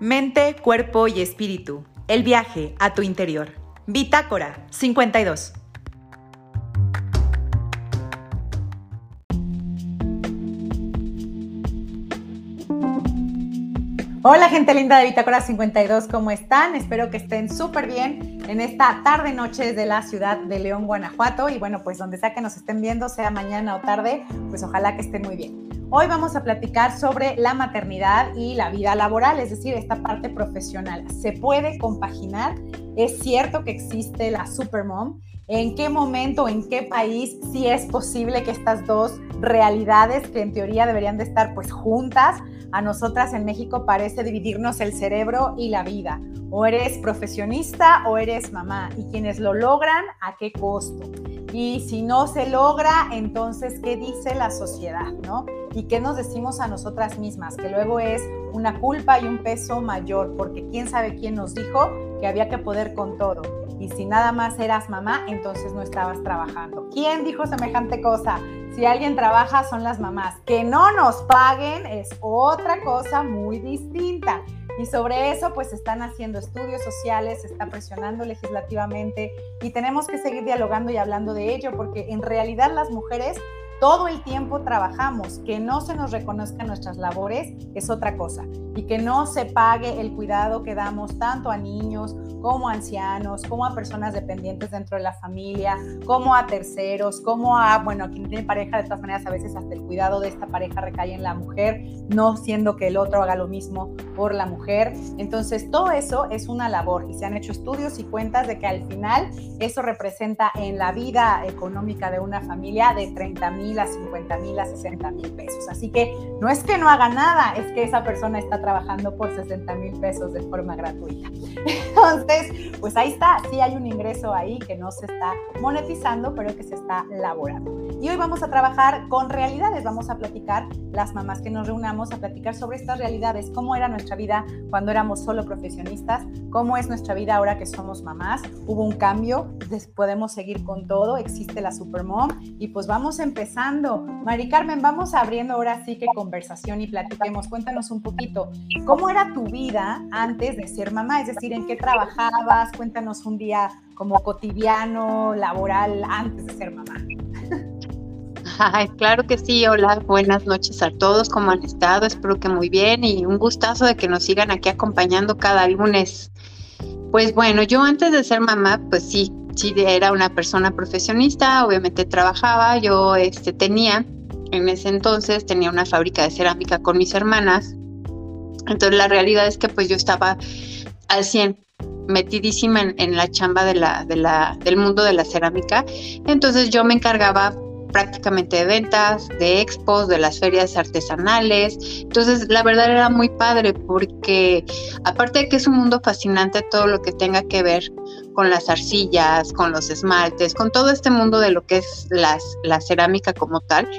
Mente, cuerpo y espíritu. El viaje a tu interior. Bitácora 52. Hola gente linda de Bitácora 52, ¿cómo están? Espero que estén súper bien en esta tarde noche de la ciudad de León, Guanajuato. Y bueno, pues donde sea que nos estén viendo, sea mañana o tarde, pues ojalá que estén muy bien. Hoy vamos a platicar sobre la maternidad y la vida laboral, es decir, esta parte profesional. ¿Se puede compaginar? ¿Es cierto que existe la supermom? ¿En qué momento, en qué país sí es posible que estas dos realidades que en teoría deberían de estar pues juntas, a nosotras en México parece dividirnos el cerebro y la vida? O eres profesionista o eres mamá y quienes lo logran, ¿a qué costo? Y si no se logra, entonces, ¿qué dice la sociedad? ¿no? ¿Y qué nos decimos a nosotras mismas? Que luego es una culpa y un peso mayor, porque quién sabe quién nos dijo que había que poder con todo. Y si nada más eras mamá, entonces no estabas trabajando. ¿Quién dijo semejante cosa? Si alguien trabaja, son las mamás. Que no nos paguen es otra cosa muy distinta. Y sobre eso, pues están haciendo estudios sociales, se está presionando legislativamente y tenemos que seguir dialogando y hablando de ello, porque en realidad las mujeres todo el tiempo trabajamos, que no se nos reconozcan nuestras labores es otra cosa y que no se pague el cuidado que damos tanto a niños como a ancianos, como a personas dependientes dentro de la familia, como a terceros, como a, bueno, quien tiene pareja, de todas maneras a veces hasta el cuidado de esta pareja recae en la mujer, no siendo que el otro haga lo mismo por la mujer. Entonces, todo eso es una labor y se han hecho estudios y cuentas de que al final eso representa en la vida económica de una familia de 30 mil a 50 mil a 60 mil pesos. Así que no es que no haga nada, es que esa persona está trabajando por 60 mil pesos de forma gratuita. Entonces, pues ahí está, sí hay un ingreso ahí que no se está monetizando, pero que se está laborando. Y hoy vamos a trabajar con realidades, vamos a platicar, las mamás que nos reunamos, a platicar sobre estas realidades, cómo era nuestra vida cuando éramos solo profesionistas, cómo es nuestra vida ahora que somos mamás, hubo un cambio, podemos seguir con todo, existe la supermom y pues vamos empezando. Mari Carmen, vamos abriendo ahora sí que conversación y platiquemos, cuéntanos un poquito, ¿cómo era tu vida antes de ser mamá? Es decir, ¿en qué trabajabas? Cuéntanos un día como cotidiano, laboral, antes de ser mamá. Ay, claro que sí. Hola, buenas noches a todos. ¿Cómo han estado? Espero que muy bien y un gustazo de que nos sigan aquí acompañando cada lunes. Pues bueno, yo antes de ser mamá, pues sí, sí era una persona profesionista, obviamente trabajaba, yo este, tenía, en ese entonces tenía una fábrica de cerámica con mis hermanas, entonces la realidad es que pues yo estaba al 100 metidísima en, en la chamba de la, de la, del mundo de la cerámica, entonces yo me encargaba prácticamente de ventas, de expos, de las ferias artesanales. Entonces, la verdad era muy padre porque aparte de que es un mundo fascinante todo lo que tenga que ver con las arcillas, con los esmaltes, con todo este mundo de lo que es las, la cerámica como tal,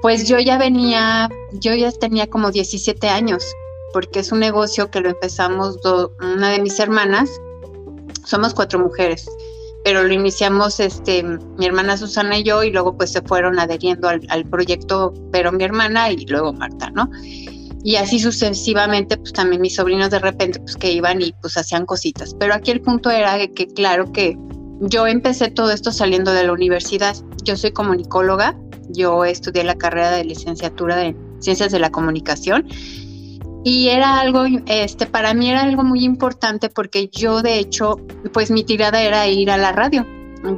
pues yo ya venía, yo ya tenía como 17 años, porque es un negocio que lo empezamos una de mis hermanas, somos cuatro mujeres, pero lo iniciamos este, mi hermana Susana y yo y luego pues se fueron adheriendo al, proyecto, pero mi hermana y luego Marta, ¿no? Y así sucesivamente, pues también mis sobrinos de repente pues que iban y pues hacían cositas. Pero aquí el punto era que claro que yo empecé todo esto saliendo de la universidad. Yo soy comunicóloga, yo estudié la carrera de licenciatura de Ciencias de la Comunicación y era algo, este, para mí era algo muy importante porque yo de hecho, pues mi tirada era ir a la radio.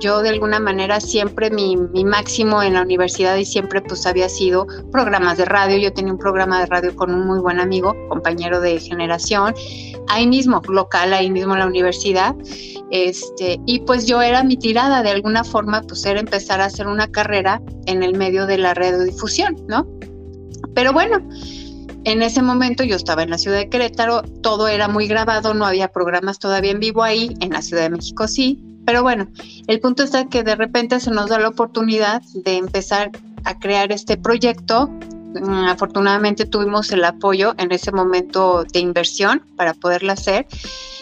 Yo de alguna manera siempre mi, máximo en la universidad y siempre pues había sido programas de radio. Yo tenía un programa de radio con un muy buen amigo, compañero de generación, ahí mismo, local, ahí mismo en la universidad. Este, y pues yo era mi tirada, de alguna forma, pues era empezar a hacer una carrera en el medio de la radiodifusión, ¿no? Pero bueno, en ese momento yo estaba en la ciudad de Querétaro, todo era muy grabado, no había programas todavía en vivo ahí, en la Ciudad de México sí, pero bueno, el punto está que de repente se nos da la oportunidad de empezar a crear este proyecto. Mm, afortunadamente tuvimos el apoyo en ese momento de inversión para poderlo hacer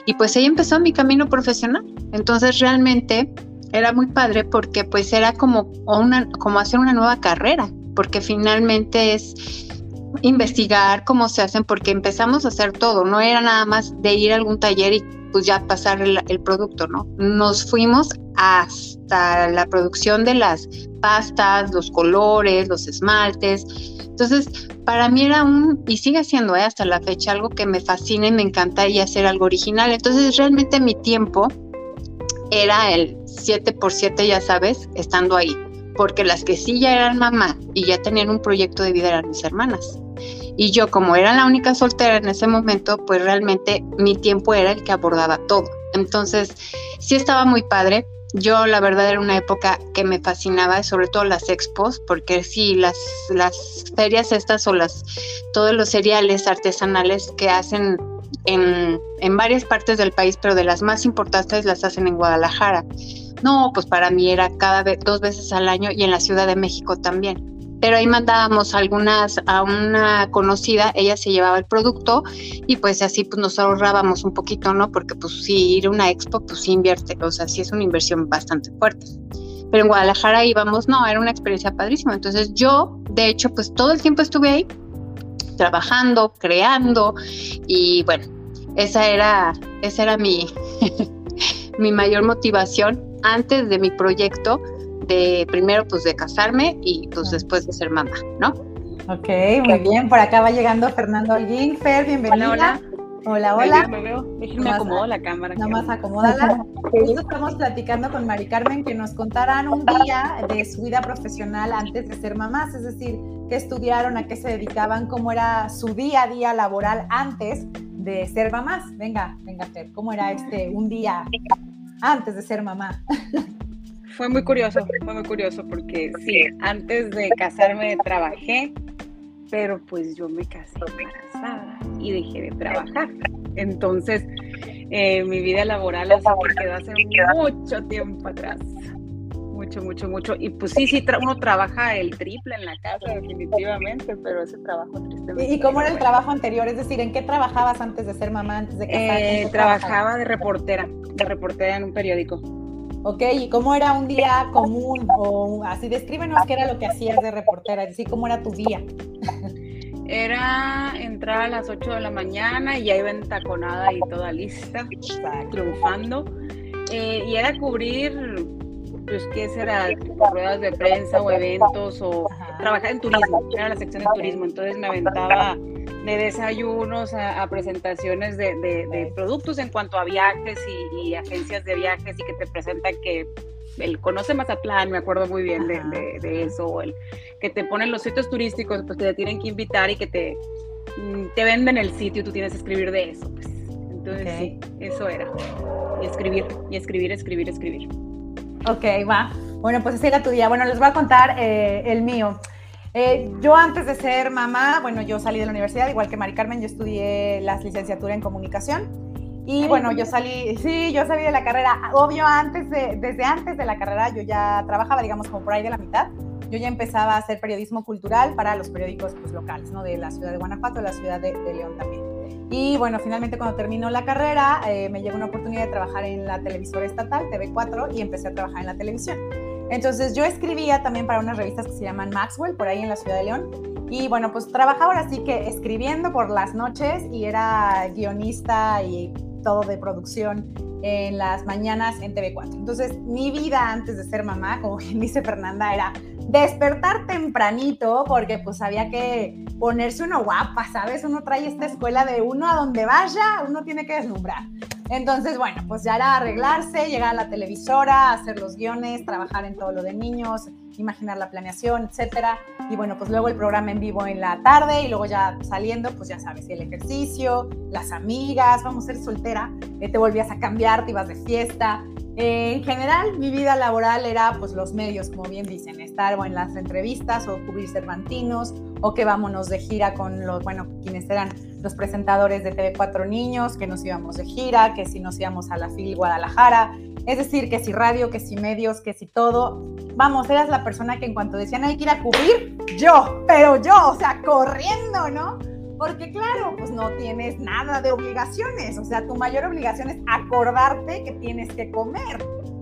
y pues ahí empezó mi camino profesional. Entonces realmente era muy padre porque pues era como, una, como hacer una nueva carrera, porque finalmente es investigar cómo se hacen porque empezamos a hacer todo, no era nada más de ir a algún taller y pues ya pasar el, producto, ¿no? Nos fuimos hasta la producción de las pastas, los colores, los esmaltes. Entonces, para mí era un, y sigue siendo ¿eh? hasta la fecha, algo que me fascina y me encanta y hacer algo original. Entonces, realmente mi tiempo era el 7 por 7 ya sabes, estando ahí. Porque las que sí ya eran mamá y ya tenían un proyecto de vida eran mis hermanas. Y yo, como era la única soltera en ese momento, pues realmente mi tiempo era el que abordaba todo. Entonces, sí estaba muy padre. Yo, la verdad, era una época que me fascinaba, sobre todo las expos, porque sí, las, las ferias estas o las, todos los cereales artesanales que hacen en, en varias partes del país, pero de las más importantes las hacen en Guadalajara. No, pues para mí era cada vez, dos veces al año y en la Ciudad de México también pero ahí mandábamos algunas a una conocida, ella se llevaba el producto y pues así pues nos ahorrábamos un poquito, ¿no? Porque pues si ir a una expo pues sí invierte, o sea, sí es una inversión bastante fuerte. Pero en Guadalajara íbamos, no, era una experiencia padrísima. Entonces yo, de hecho, pues todo el tiempo estuve ahí trabajando, creando y bueno, esa era, esa era mi, mi mayor motivación antes de mi proyecto de primero pues de casarme y pues después de ser mamá, ¿no? Ok, muy bien. Por acá va llegando Fernando Holguín. Fer, bienvenida. Hola, hola. Hola, Me veo. Déjenme acomodo la cámara. Nada más acomódala. estamos platicando con Mari Carmen que nos contaran un día de su vida profesional antes de ser mamás, es decir, qué estudiaron, a qué se dedicaban, cómo era su día a día laboral antes de ser mamás. Venga, venga, Fer, ¿cómo era este un día antes de ser mamá? Fue muy curioso, fue muy curioso porque sí, antes de casarme trabajé, pero pues yo me casé embarazada y dejé de trabajar. Entonces, eh, mi vida laboral así que quedó hace mucho tiempo atrás. Mucho, mucho, mucho. Y pues sí, sí, uno trabaja el triple en la casa, definitivamente, pero ese trabajo tristemente. ¿Y cómo era el trabajo anterior? Es decir, ¿en qué trabajabas antes de ser mamá, antes de casarte? Eh, trabajaba de reportera, de reportera en un periódico. Ok, ¿y cómo era un día común? O así, descríbenos qué era lo que hacías de reportera, decir, cómo era tu día. Era entrar a las 8 de la mañana y ya iba entaconada y toda lista, triunfando. Eh, y era cubrir, pues, ¿qué será? Ruedas de prensa o eventos o trabajar en turismo, era la sección de turismo. Entonces me aventaba de desayunos a, presentaciones de, productos en cuanto a viajes y, agencias de viajes y que te presentan que el conoce Mazatlán, me acuerdo muy bien de, eso, el que te ponen los sitios turísticos, pues que te tienen que invitar y que te, mm, te venden el sitio tú tienes que escribir de eso. Pues. Entonces sí, eso era. Y escribir, y escribir, escribir, escribir. Ok, va. Bueno, pues ese era tu día. Bueno, les voy a contar eh, el mío. Eh, yo antes de ser mamá, bueno, yo salí de la universidad, igual que Mari Carmen, yo estudié la licenciatura en comunicación. Y bueno, yo salí, sí, yo salí de la carrera. Obvio, antes de, desde antes de la carrera yo ya trabajaba, digamos, como por ahí de la mitad. Yo ya empezaba a hacer periodismo cultural para los periódicos pues, locales, ¿no? De la ciudad de Guanajuato, de la ciudad de, León también. Y bueno, finalmente cuando terminó la carrera, eh, me llegó una oportunidad de trabajar en la televisora estatal, TV4, y empecé a trabajar en la televisión. Entonces yo escribía también para unas revistas que se llaman Maxwell, por ahí en la ciudad de León. Y bueno, pues trabajaba ahora sí que escribiendo por las noches y era guionista y todo de producción en las mañanas en TV4. Entonces mi vida antes de ser mamá, como dice Fernanda, era despertar tempranito porque pues había que ponerse uno guapa, ¿sabes? Uno trae esta escuela de uno a donde vaya, uno tiene que deslumbrar. Entonces, bueno, pues ya era arreglarse, llegar a la televisora, hacer los guiones, trabajar en todo lo de niños, imaginar la planeación, etcétera. Y bueno, pues luego el programa en vivo en la tarde y luego ya saliendo, pues ya sabes, el ejercicio, las amigas, vamos a ser soltera, eh, te volvías a cambiar, te ibas de fiesta. Eh, en general, mi vida laboral era pues los medios, como bien dicen, estar o en las entrevistas o cubrir Cervantinos o que vámonos de gira con los, bueno, quienes eran los presentadores de TV4 Niños, que nos íbamos de gira, que si nos íbamos a la FIL Guadalajara, es decir, que si radio, que si medios, que si todo. Vamos, eras la persona que en cuanto decían hay que ir a cubrir, yo, pero yo, o sea, corriendo, ¿no? Porque claro, pues no tienes nada de obligaciones, o sea, tu mayor obligación es acordarte que tienes que comer.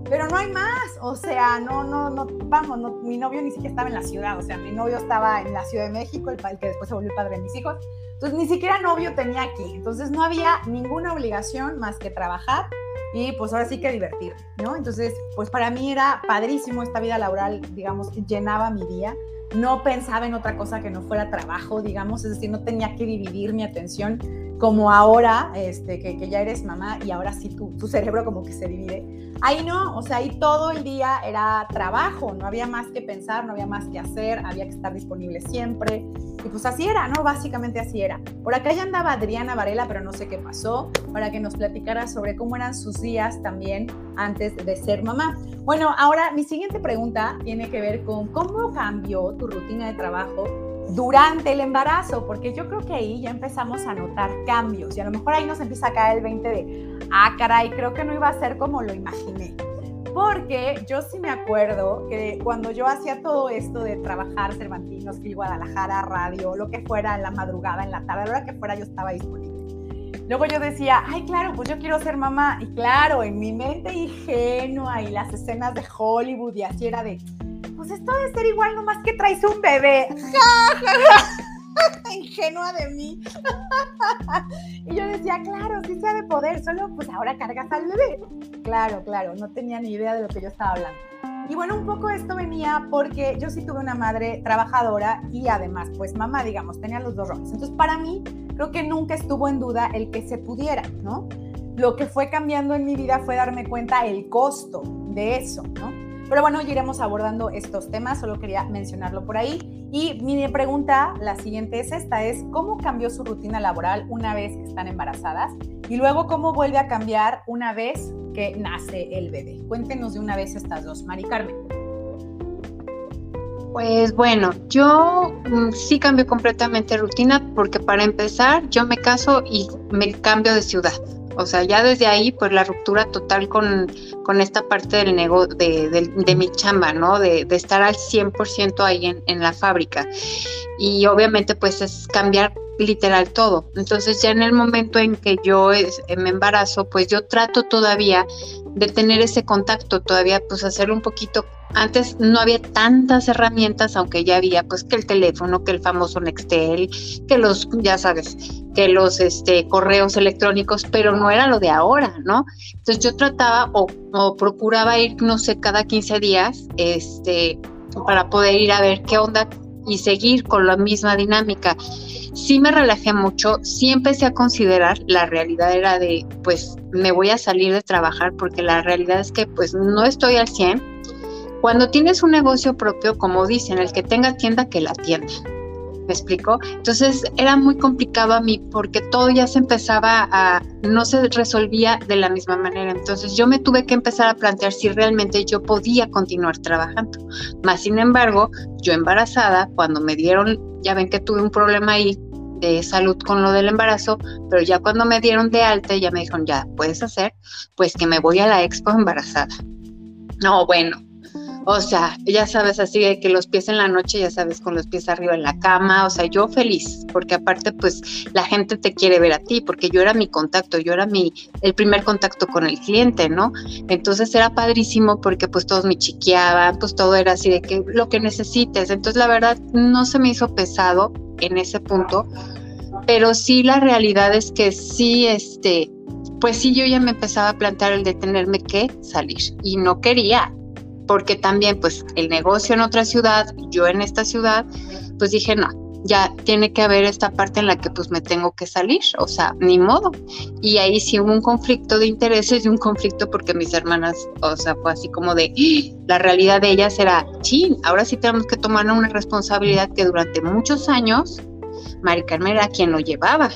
pero no hay más, o sea, no, no, no, vamos, no, mi novio ni siquiera estaba en la ciudad, o sea, mi novio estaba en la Ciudad de México, el, el que después se volvió el padre de mis hijos, entonces ni siquiera novio tenía aquí, entonces no había ninguna obligación más que trabajar y pues ahora sí que divertir, ¿no? Entonces, pues para mí era padrísimo esta vida laboral, digamos, llenaba mi día no pensaba en otra cosa que no fuera trabajo, digamos, es decir, no tenía que dividir mi atención como ahora, este, que, ya eres mamá y ahora sí tu, tu, cerebro como que se divide. Ahí no, o sea, ahí todo el día era trabajo, no había más que pensar, no había más que hacer, había que estar disponible siempre. Y pues así era, ¿no? Básicamente así era. Por acá ya andaba Adriana Varela, pero no sé qué pasó, para que nos platicara sobre cómo eran sus días también antes de ser mamá. Bueno, ahora mi siguiente pregunta tiene que ver con cómo cambió tu rutina de trabajo durante el embarazo, porque yo creo que ahí ya empezamos a notar cambios y a lo mejor ahí nos empieza a caer el 20 de, ah, caray, creo que no iba a ser como lo imaginé. Porque yo sí me acuerdo que cuando yo hacía todo esto de trabajar Cervantinos, Gil Guadalajara, radio, lo que fuera, en la madrugada, en la tarde, a la hora que fuera, yo estaba disponible. Luego yo decía, ay, claro, pues yo quiero ser mamá. Y claro, en mi mente ingenua y las escenas de Hollywood y así era de, pues esto debe ser igual nomás que traes un bebé. Ingenua de mí. y yo decía, claro, sí se ha de poder, solo pues ahora cargas al bebé. Claro, claro, no tenía ni idea de lo que yo estaba hablando. Y bueno, un poco esto venía porque yo sí tuve una madre trabajadora y además, pues mamá, digamos, tenía los dos roles. Entonces, para mí, creo que nunca estuvo en duda el que se pudiera, ¿no? Lo que fue cambiando en mi vida fue darme cuenta el costo de eso, ¿no? Pero bueno, ya iremos abordando estos temas, solo quería mencionarlo por ahí. Y mi pregunta, la siguiente es esta, es ¿cómo cambió su rutina laboral una vez que están embarazadas? Y luego, ¿cómo vuelve a cambiar una vez que nace el bebé? Cuéntenos de una vez estas dos, Mari Carmen. Pues bueno, yo mm, sí cambio completamente rutina porque para empezar yo me caso y me cambio de ciudad. O sea, ya desde ahí, pues la ruptura total con, con esta parte del negocio, de, de, mi chamba, ¿no? De, de estar al 100% ahí en, en, la fábrica. Y obviamente, pues es cambiar literal todo. Entonces, ya en el momento en que yo me embarazo, pues yo trato todavía de tener ese contacto, todavía pues hacer un poquito antes no había tantas herramientas, aunque ya había pues que el teléfono, que el famoso Nextel, que los, ya sabes, que los este, correos electrónicos, pero no era lo de ahora, ¿no? Entonces yo trataba o, o procuraba ir, no sé, cada 15 días, este, para poder ir a ver qué onda y seguir con la misma dinámica. Sí me relajé mucho, sí empecé a considerar, la realidad era de, pues me voy a salir de trabajar porque la realidad es que pues no estoy al 100 cuando tienes un negocio propio, como dicen, el que tenga tienda, que la tienda. ¿Me explico? Entonces era muy complicado a mí porque todo ya se empezaba a, no se resolvía de la misma manera. Entonces yo me tuve que empezar a plantear si realmente yo podía continuar trabajando. Más sin embargo, yo embarazada, cuando me dieron, ya ven que tuve un problema ahí de salud con lo del embarazo, pero ya cuando me dieron de alta, ya me dijeron, ya puedes hacer, pues que me voy a la expo embarazada. No, bueno, o sea, ya sabes, así de que los pies en la noche, ya sabes, con los pies arriba en la cama, o sea, yo feliz, porque aparte, pues, la gente te quiere ver a ti, porque yo era mi contacto, yo era mi, el primer contacto con el cliente, ¿no? Entonces era padrísimo porque pues todos me chiqueaban, pues todo era así de que lo que necesites. Entonces, la verdad, no se me hizo pesado en ese punto, pero sí la realidad es que sí, este, pues sí, yo ya me empezaba a plantear el de tenerme que salir y no quería, porque también pues el negocio en otra ciudad, yo en esta ciudad, pues dije, no, ya tiene que haber esta parte en la que pues me tengo que salir, o sea, ni modo. Y ahí sí hubo un conflicto de intereses y un conflicto porque mis hermanas, o sea, fue así como de, ¡Ah! la realidad de ellas era, chin, ahora sí tenemos que tomar una responsabilidad que durante muchos años Mari Carmen era quien lo llevaba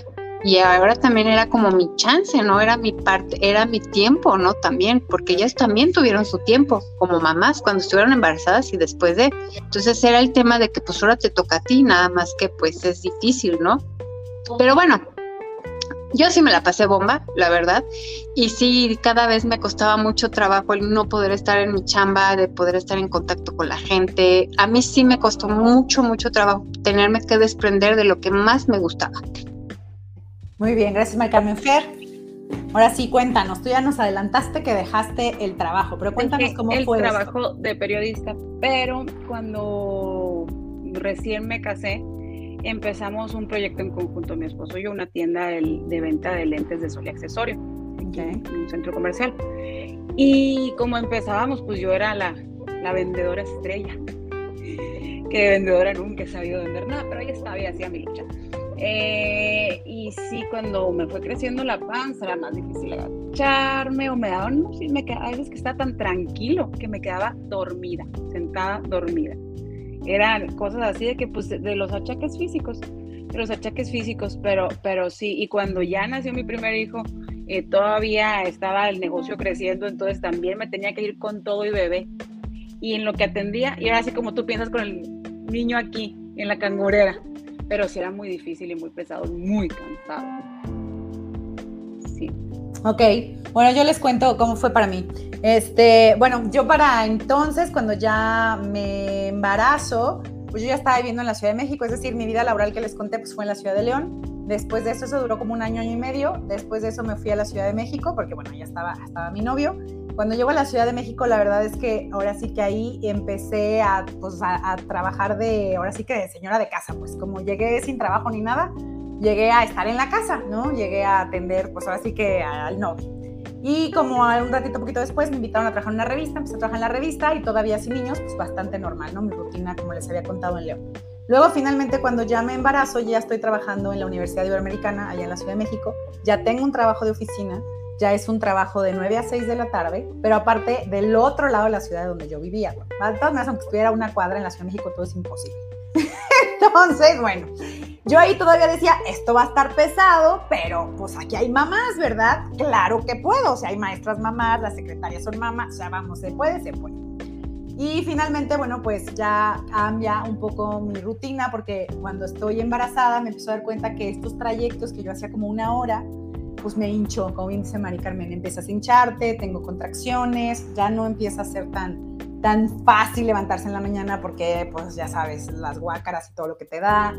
y ahora también era como mi chance, ¿no? Era mi parte, era mi tiempo, ¿no? También, porque ellas también tuvieron su tiempo como mamás cuando estuvieron embarazadas y después de. Entonces era el tema de que pues ahora te toca a ti, nada más que pues es difícil, ¿no? Pero bueno, yo sí me la pasé bomba, la verdad, y sí, cada vez me costaba mucho trabajo el no poder estar en mi chamba, de poder estar en contacto con la gente. A mí sí me costó mucho, mucho trabajo tenerme que desprender de lo que más me gustaba. Muy bien, gracias María Carmen Fer. ahora sí, cuéntanos, tú ya nos adelantaste que dejaste el trabajo, pero cuéntanos cómo fue. El trabajo de periodista, pero cuando recién me casé, empezamos un proyecto en conjunto, mi esposo y yo, una tienda de, venta de lentes de sol y accesorio, en un centro comercial. Y como empezábamos, pues yo era la, la vendedora estrella, que vendedora nunca he sabido vender nada, pero ahí estaba y hacía mi lucha. Eh, y sí, cuando me fue creciendo la panza, era más difícil agacharme o me daban, no me quedaba, a veces que estaba tan tranquilo que me quedaba dormida, sentada dormida. Eran cosas así de que, pues, de los achaques físicos, de los achaques físicos, pero, pero sí, y cuando ya nació mi primer hijo, eh, todavía estaba el negocio creciendo, entonces también me tenía que ir con todo y bebé. Y en lo que atendía, y era así como tú piensas con el niño aquí, en la cangurera pero sí era muy difícil y muy pesado, muy cansado. Sí. Ok, bueno, yo les cuento cómo fue para mí. Este, bueno, yo para entonces, cuando ya me embarazo, pues yo ya estaba viviendo en la Ciudad de México, es decir, mi vida laboral que les conté pues fue en la Ciudad de León. Después de eso, eso duró como un año, año y medio. Después de eso me fui a la Ciudad de México, porque bueno, ya estaba, estaba mi novio. Cuando llego a la Ciudad de México, la verdad es que ahora sí que ahí empecé a, pues, a, trabajar de, ahora sí que de señora de casa, pues como llegué sin trabajo ni nada, llegué a estar en la casa, ¿no? Llegué a atender, pues ahora sí que al novio. Y como un ratito, poquito después, me invitaron a trabajar en una revista, empecé a trabajar en la revista y todavía sin niños, pues bastante normal, ¿no? Mi rutina, como les había contado en León. Luego, finalmente, cuando ya me embarazo, ya estoy trabajando en la Universidad Iberoamericana, allá en la Ciudad de México, ya tengo un trabajo de oficina, ya es un trabajo de 9 a 6 de la tarde, pero aparte del otro lado de la ciudad donde yo vivía. De todas maneras, aunque estuviera una cuadra en la Ciudad de México, todo es imposible. Entonces, bueno, yo ahí todavía decía, esto va a estar pesado, pero pues aquí hay mamás, ¿verdad? Claro que puedo, o sea, hay maestras mamás, las secretarias son mamás, o sea, vamos, se puede, se puede. Y finalmente, bueno, pues ya cambia un poco mi rutina porque cuando estoy embarazada me empiezo a dar cuenta que estos trayectos que yo hacía como una hora, pues me hincho, como bien dice Mari Carmen, empiezas a hincharte, tengo contracciones, ya no empieza a ser tan, tan fácil levantarse en la mañana porque, pues ya sabes, las guácaras y todo lo que te da.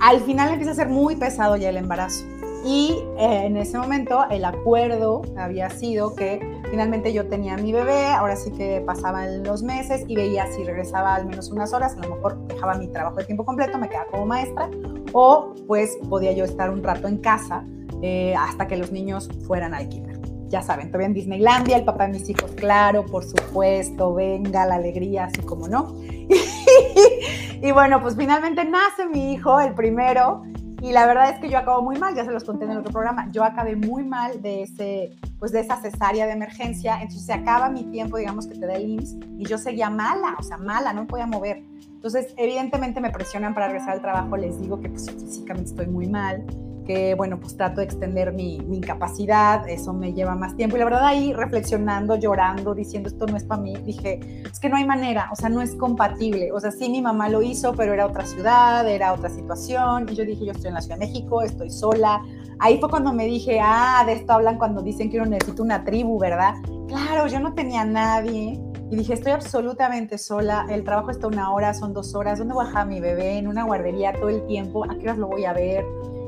Al final empieza a ser muy pesado ya el embarazo. Y eh, en ese momento el acuerdo había sido que finalmente yo tenía mi bebé, ahora sí que pasaban los meses y veía si regresaba al menos unas horas, a lo mejor dejaba mi trabajo de tiempo completo, me quedaba como maestra, o pues podía yo estar un rato en casa eh, hasta que los niños fueran al kinder. Ya saben, todavía en Disneylandia, el papá de mis hijos, claro, por supuesto, venga la alegría, así como no. y bueno, pues finalmente nace mi hijo, el primero, y la verdad es que yo acabo muy mal, ya se los conté en el otro programa, yo acabé muy mal de, ese, pues de esa cesárea de emergencia, entonces se acaba mi tiempo, digamos que te da el IMSS, y yo seguía mala, o sea, mala, no me podía mover. Entonces, evidentemente me presionan para regresar al trabajo, les digo que pues, físicamente estoy muy mal, que bueno, pues trato de extender mi, mi, incapacidad, eso me lleva más tiempo. Y la verdad ahí reflexionando, llorando, diciendo esto no es para mí, dije, es que no hay manera, o sea, no es compatible. O sea, sí, mi mamá lo hizo, pero era otra ciudad, era otra situación. Y yo dije, yo estoy en la Ciudad de México, estoy sola. Ahí fue cuando me dije, ah, de esto hablan cuando dicen que uno necesita una tribu, ¿verdad? Claro, yo no tenía nadie. Y dije, estoy absolutamente sola, el trabajo está una hora, son dos horas, ¿dónde voy a dejar a mi bebé? En una guardería todo el tiempo, ¿a qué horas lo voy a ver?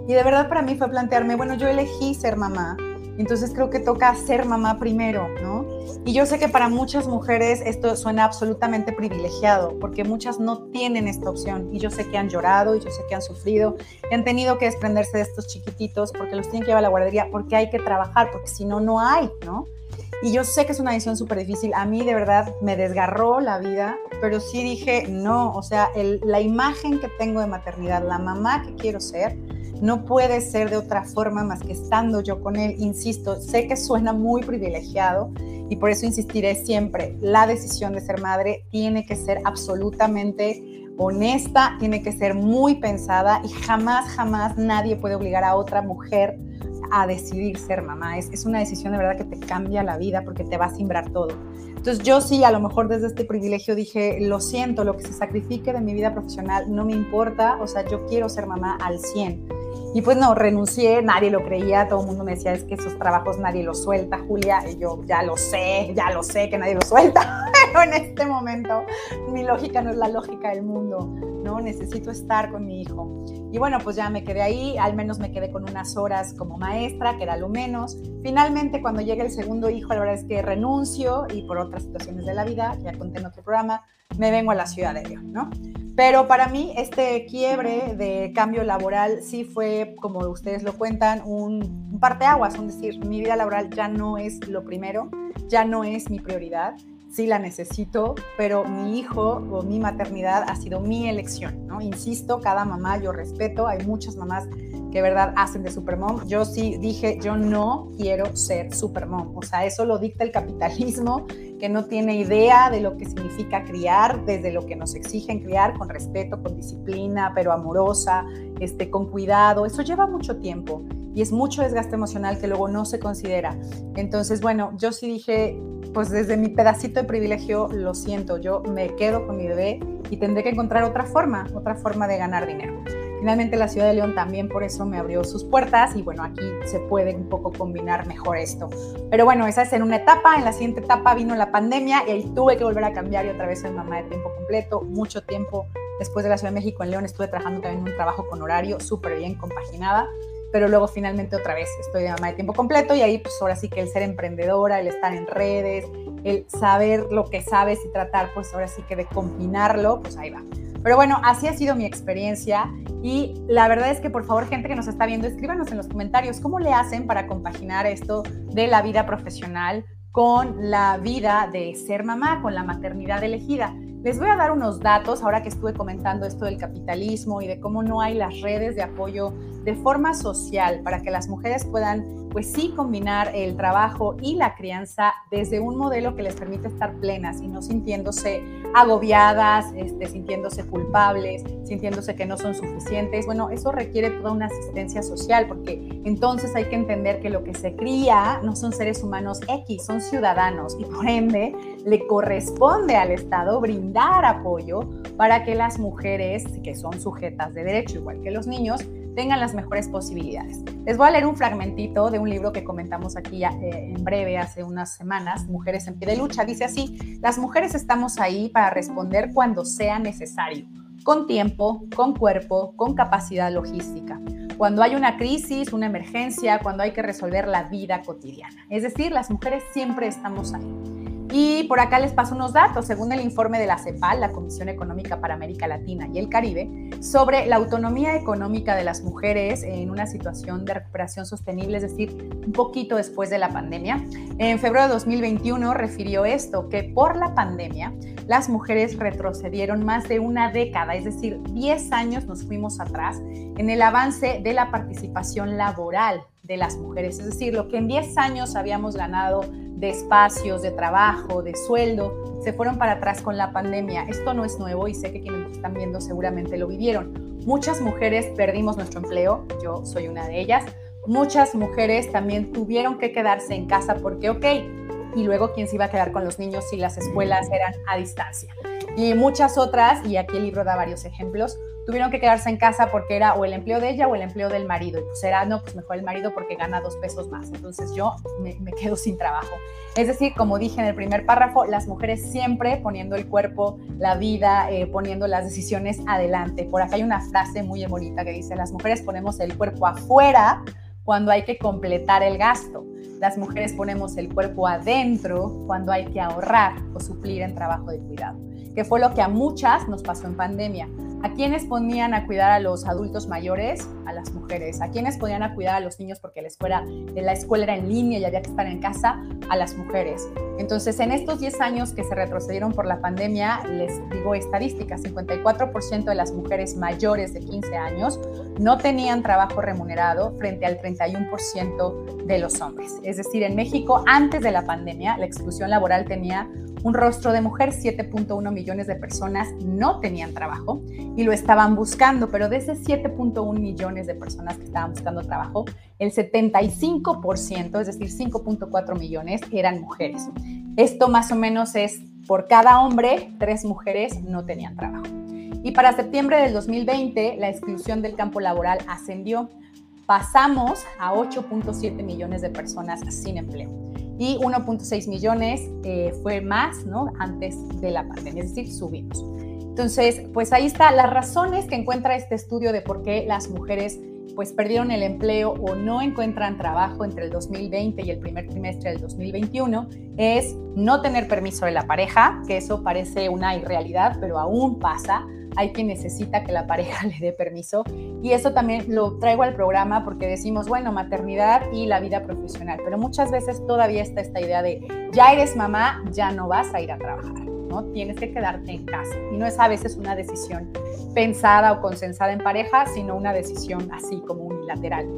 Y de verdad para mí fue plantearme, bueno, yo elegí ser mamá, entonces creo que toca ser mamá primero, ¿no? Y yo sé que para muchas mujeres esto suena absolutamente privilegiado, porque muchas no tienen esta opción. Y yo sé que han llorado, y yo sé que han sufrido, y han tenido que desprenderse de estos chiquititos porque los tienen que llevar a la guardería, porque hay que trabajar, porque si no, no hay, ¿no? Y yo sé que es una decisión súper difícil. A mí de verdad me desgarró la vida, pero sí dije, no, o sea, la imagen que tengo de maternidad, la mamá que quiero ser, no puede ser de otra forma más que estando yo con él. Insisto, sé que suena muy privilegiado y por eso insistiré siempre, la decisión de ser madre tiene que ser absolutamente honesta, tiene que ser muy pensada y jamás, jamás nadie puede obligar a otra mujer a decidir ser mamá. Es, es una decisión de verdad que te cambia la vida porque te va a simbrar todo. Entonces yo sí, a lo mejor desde este privilegio dije, lo siento, lo que se sacrifique de mi vida profesional no me importa, o sea, yo quiero ser mamá al 100 y pues no, renuncié, nadie lo creía, todo el mundo me decía, es que esos trabajos nadie los suelta, Julia, y yo ya lo sé, ya lo sé que nadie los suelta, pero en este momento mi lógica no es la lógica del mundo. ¿No? Necesito estar con mi hijo. Y bueno, pues ya me quedé ahí, al menos me quedé con unas horas como maestra, que era lo menos. Finalmente, cuando llega el segundo hijo, la verdad es que renuncio y por otras situaciones de la vida, ya conté en otro programa, me vengo a la ciudad de León, ¿no? Pero para mí este quiebre de cambio laboral sí fue, como ustedes lo cuentan, un, un parteaguas, es decir, mi vida laboral ya no es lo primero, ya no es mi prioridad sí la necesito, pero mi hijo o mi maternidad ha sido mi elección, ¿no? Insisto, cada mamá yo respeto, hay muchas mamás que verdad hacen de supermom. Yo sí dije, yo no quiero ser supermom. O sea, eso lo dicta el capitalismo, que no tiene idea de lo que significa criar, desde lo que nos exigen criar, con respeto, con disciplina, pero amorosa, este, con cuidado. Eso lleva mucho tiempo y es mucho desgaste emocional que luego no se considera. Entonces, bueno, yo sí dije, pues desde mi pedacito de privilegio lo siento, yo me quedo con mi bebé y tendré que encontrar otra forma, otra forma de ganar dinero. Finalmente la ciudad de León también por eso me abrió sus puertas y bueno, aquí se puede un poco combinar mejor esto. Pero bueno, esa es en una etapa, en la siguiente etapa vino la pandemia y ahí tuve que volver a cambiar y otra vez soy mamá de tiempo completo, mucho tiempo después de la Ciudad de México en León estuve trabajando también un trabajo con horario súper bien compaginada pero luego finalmente otra vez estoy de mamá de tiempo completo y ahí pues ahora sí que el ser emprendedora, el estar en redes, el saber lo que sabes y tratar pues ahora sí que de combinarlo, pues ahí va. Pero bueno, así ha sido mi experiencia y la verdad es que por favor gente que nos está viendo, escríbanos en los comentarios cómo le hacen para compaginar esto de la vida profesional con la vida de ser mamá, con la maternidad elegida. Les voy a dar unos datos ahora que estuve comentando esto del capitalismo y de cómo no hay las redes de apoyo de forma social para que las mujeres puedan pues sí combinar el trabajo y la crianza desde un modelo que les permite estar plenas y no sintiéndose agobiadas, este, sintiéndose culpables, sintiéndose que no son suficientes. Bueno, eso requiere toda una asistencia social porque entonces hay que entender que lo que se cría no son seres humanos X, son ciudadanos y por ende le corresponde al Estado brindar apoyo para que las mujeres que son sujetas de derecho, igual que los niños, tengan las mejores posibilidades. Les voy a leer un fragmentito de un libro que comentamos aquí ya, eh, en breve hace unas semanas, Mujeres en pie de lucha. Dice así, las mujeres estamos ahí para responder cuando sea necesario, con tiempo, con cuerpo, con capacidad logística. Cuando hay una crisis, una emergencia, cuando hay que resolver la vida cotidiana. Es decir, las mujeres siempre estamos ahí. Y por acá les paso unos datos, según el informe de la CEPAL, la Comisión Económica para América Latina y el Caribe, sobre la autonomía económica de las mujeres en una situación de recuperación sostenible, es decir, un poquito después de la pandemia. En febrero de 2021 refirió esto, que por la pandemia las mujeres retrocedieron más de una década, es decir, 10 años nos fuimos atrás en el avance de la participación laboral de las mujeres, es decir, lo que en 10 años habíamos ganado de espacios, de trabajo, de sueldo, se fueron para atrás con la pandemia. Esto no es nuevo y sé que quienes están viendo seguramente lo vivieron. Muchas mujeres perdimos nuestro empleo, yo soy una de ellas. Muchas mujeres también tuvieron que quedarse en casa porque, ok, y luego quién se iba a quedar con los niños si las escuelas eran a distancia. Y muchas otras, y aquí el libro da varios ejemplos, tuvieron que quedarse en casa porque era o el empleo de ella o el empleo del marido. Y pues era, no, pues mejor el marido porque gana dos pesos más. Entonces yo me, quedo sin trabajo. Es decir, como dije en el primer párrafo, las mujeres siempre poniendo el cuerpo, la vida, eh, poniendo las decisiones adelante. Por acá hay una frase muy bonita que dice, las mujeres ponemos el cuerpo afuera cuando hay que completar el gasto. Las mujeres ponemos el cuerpo adentro cuando hay que ahorrar o suplir en trabajo de cuidado, que fue lo que a muchas nos pasó en pandemia. ¿A quiénes ponían a cuidar a los adultos mayores? A las mujeres. ¿A quiénes ponían a cuidar a los niños porque la escuela, la escuela era en línea y había que estar en casa? A las mujeres. Entonces, en estos 10 años que se retrocedieron por la pandemia, les digo estadísticas, 54% de las mujeres mayores de 15 años no tenían trabajo remunerado frente al 31% de los hombres. Es decir, en México, antes de la pandemia, la exclusión laboral tenía un rostro de mujer, 7.1 millones de personas no tenían trabajo y lo estaban buscando, pero de esos 7.1 millones de personas que estaban buscando trabajo, el 75%, es decir, 5.4 millones, eran mujeres. Esto más o menos es por cada hombre, tres mujeres no tenían trabajo. Y para septiembre del 2020, la exclusión del campo laboral ascendió. Pasamos a 8.7 millones de personas sin empleo y 1.6 millones eh, fue más ¿no? antes de la pandemia, es decir, subimos. Entonces, pues ahí está las razones que encuentra este estudio de por qué las mujeres pues perdieron el empleo o no encuentran trabajo entre el 2020 y el primer trimestre del 2021 es no tener permiso de la pareja, que eso parece una irrealidad, pero aún pasa. Hay quien necesita que la pareja le dé permiso y eso también lo traigo al programa porque decimos, bueno, maternidad y la vida profesional, pero muchas veces todavía está esta idea de ya eres mamá, ya no vas a ir a trabajar. ¿no? Tienes que quedarte en casa. Y no es a veces una decisión pensada o consensada en pareja, sino una decisión así como unilateral.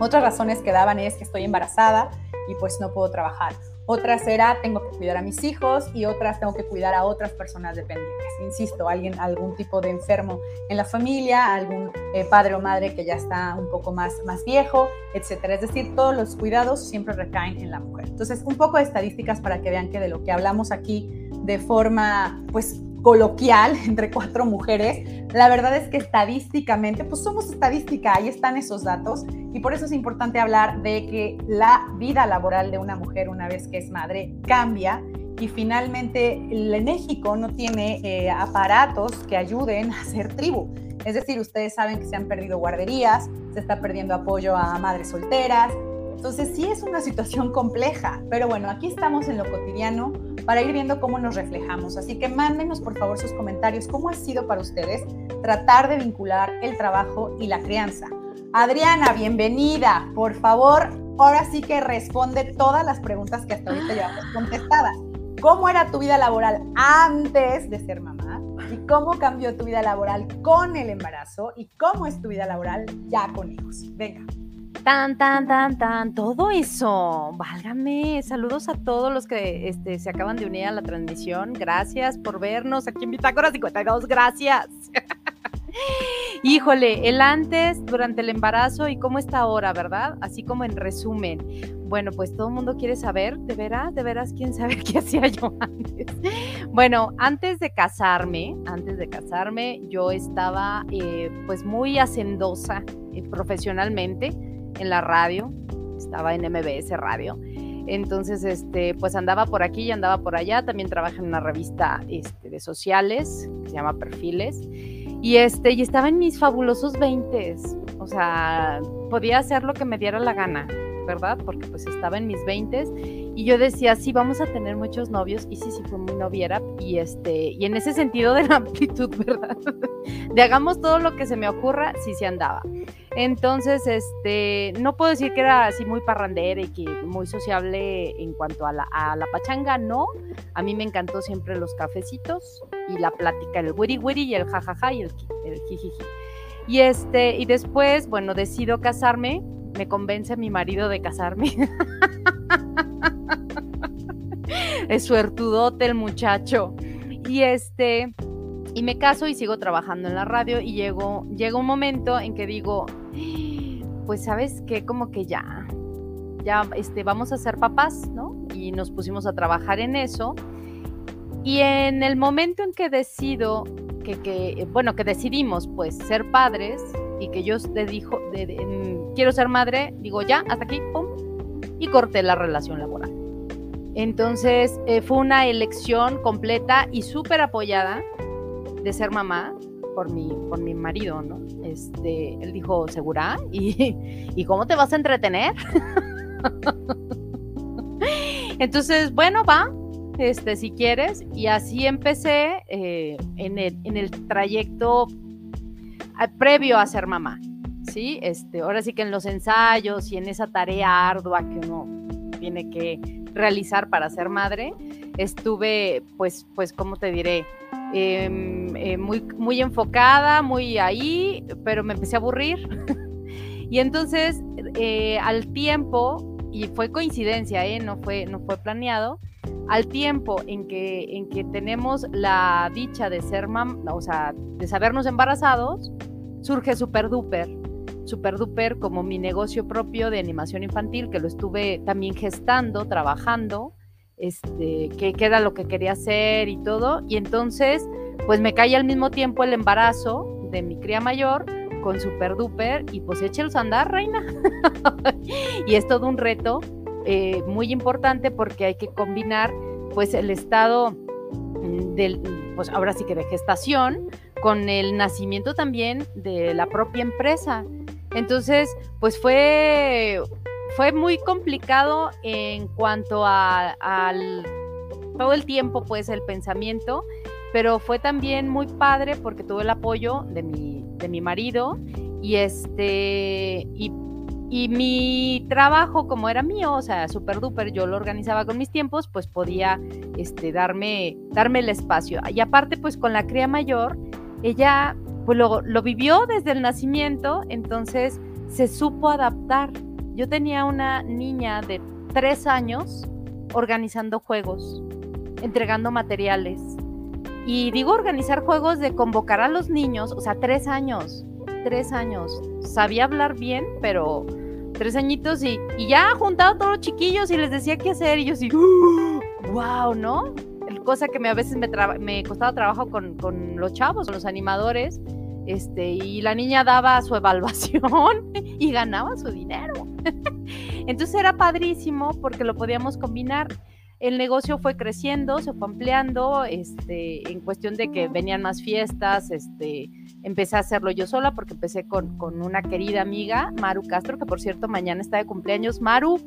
Otras razones que daban es que estoy embarazada y pues no puedo trabajar. Otras era tengo que cuidar a mis hijos y otras tengo que cuidar a otras personas dependientes. Insisto, alguien, algún tipo de enfermo en la familia, algún eh, padre o madre que ya está un poco más, más viejo, etcétera. Es decir, todos los cuidados siempre recaen en la mujer. Entonces, un poco de estadísticas para que vean que de lo que hablamos aquí de forma pues coloquial entre cuatro mujeres, la verdad es que estadísticamente, pues somos estadística, ahí están esos datos y por eso es importante hablar de que la vida laboral de una mujer una vez que es madre cambia y finalmente en México no tiene eh, aparatos que ayuden a hacer tribu. Es decir, ustedes saben que se han perdido guarderías, se está perdiendo apoyo a madres solteras, entonces sí es una situación compleja, pero bueno, aquí estamos en lo cotidiano para ir viendo cómo nos reflejamos. Así que mándenos por favor sus comentarios, cómo ha sido para ustedes tratar de vincular el trabajo y la crianza. Adriana, bienvenida. Por favor, ahora sí que responde todas las preguntas que hasta ahorita llevamos contestadas. ¿Cómo era tu vida laboral antes de ser mamá? ¿Y cómo cambió tu vida laboral con el embarazo? ¿Y cómo es tu vida laboral ya con hijos? Venga. Tan, tan, tan, tan, todo eso. Válgame. Saludos a todos los que este, se acaban de unir a la transmisión. Gracias por vernos aquí en Bitácora 52. Gracias. Híjole, el antes, durante el embarazo y cómo está ahora, ¿verdad? Así como en resumen. Bueno, pues todo el mundo quiere saber, ¿de veras? ¿De veras quién sabe qué hacía yo antes? Bueno, antes de casarme, antes de casarme, yo estaba eh, pues muy hacendosa eh, profesionalmente en la radio, estaba en MBS Radio. Entonces, este, pues andaba por aquí y andaba por allá. También trabaja en una revista este, de sociales que se llama Perfiles. Y, este, y estaba en mis fabulosos 20. O sea, podía hacer lo que me diera la gana. ¿verdad? Porque pues estaba en mis 20 y yo decía, sí, vamos a tener muchos novios y sí, sí fue muy noviera y este, y en ese sentido de la amplitud, ¿verdad? de hagamos todo lo que se me ocurra, sí se andaba. Entonces, este, no puedo decir que era así muy parrandera y que muy sociable en cuanto a la, pachanga, no. A mí me encantó siempre los cafecitos y la plática, el wiri wiri y el jajaja y el, el jijiji. Y este, y después, bueno, decido casarme me convence mi marido de casarme. es suertudote el muchacho. Y este, y me caso y sigo trabajando en la radio y llego, llega un momento en que digo, pues sabes que como que ya, ya este, vamos a ser papás, ¿no? Y nos pusimos a trabajar en eso. Y en el momento en que decido que, que bueno, que decidimos pues ser padres, y que yo te dijo, quiero ser madre, digo ya, hasta aquí, pum, y corté la relación laboral. Entonces eh, fue una elección completa y súper apoyada de ser mamá por mi, por mi marido, ¿no? Este, él dijo, ¿segura? ¿Y, ¿y cómo te vas a entretener? Entonces, bueno, va, este, si quieres. Y así empecé eh, en, el, en el trayecto previo a ser mamá, ¿sí? Este, ahora sí que en los ensayos y en esa tarea ardua que uno tiene que realizar para ser madre, estuve, pues, pues, ¿cómo te diré? Em, eh, muy, muy enfocada, muy ahí, pero me empecé a aburrir. y entonces, eh, al tiempo, y fue coincidencia, ¿eh? no, fue, no fue planeado, al tiempo en que, en que tenemos la dicha de ser mam, o sea, de sabernos embarazados, surge Super Duper. Super Duper como mi negocio propio de animación infantil, que lo estuve también gestando, trabajando, este, que, que era lo que quería hacer y todo. Y entonces, pues me cae al mismo tiempo el embarazo de mi cría mayor con Super Duper y pues échelos a andar, reina. y es todo un reto eh, muy importante porque hay que combinar pues el estado del, pues ahora sí que de gestación, con el nacimiento también de la propia empresa. Entonces, pues fue, fue muy complicado en cuanto a, al todo el tiempo, pues el pensamiento, pero fue también muy padre porque tuve el apoyo de mi, de mi marido y este, y y mi trabajo, como era mío, o sea, súper duper, yo lo organizaba con mis tiempos, pues podía este, darme, darme el espacio. Y aparte, pues con la cría mayor, ella pues lo, lo vivió desde el nacimiento, entonces se supo adaptar. Yo tenía una niña de tres años organizando juegos, entregando materiales. Y digo organizar juegos de convocar a los niños, o sea, tres años, tres años. Sabía hablar bien, pero tres añitos y, ya juntado a todos los chiquillos y les decía qué hacer y yo así, wow, ¿no? Cosa que me, a veces me, me costaba trabajo con, los chavos, con los animadores, este, y la niña daba su evaluación y ganaba su dinero. Entonces era padrísimo porque lo podíamos combinar el negocio fue creciendo, se fue ampliando, este, en cuestión de que venían más fiestas, este, empecé a hacerlo yo sola porque empecé con, con una querida amiga, Maru Castro, que por cierto mañana está de cumpleaños. Maru,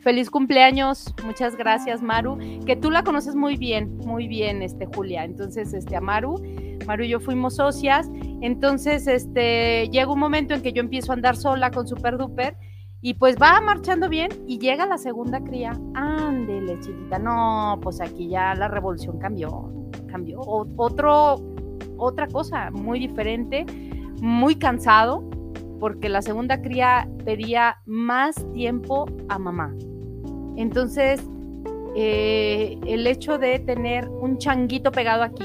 feliz cumpleaños, muchas gracias Maru, que tú la conoces muy bien, muy bien, este, Julia. Entonces, este, a Maru, Maru y yo fuimos socias, entonces, este, llega un momento en que yo empiezo a andar sola con Super Duper y pues va marchando bien y llega la segunda cría. Ándele, chiquita. No, pues aquí ya la revolución cambió. Cambió. otro, otra cosa muy diferente, muy cansado, porque la segunda cría pedía más tiempo a mamá. Entonces, eh, el hecho de tener un changuito pegado aquí,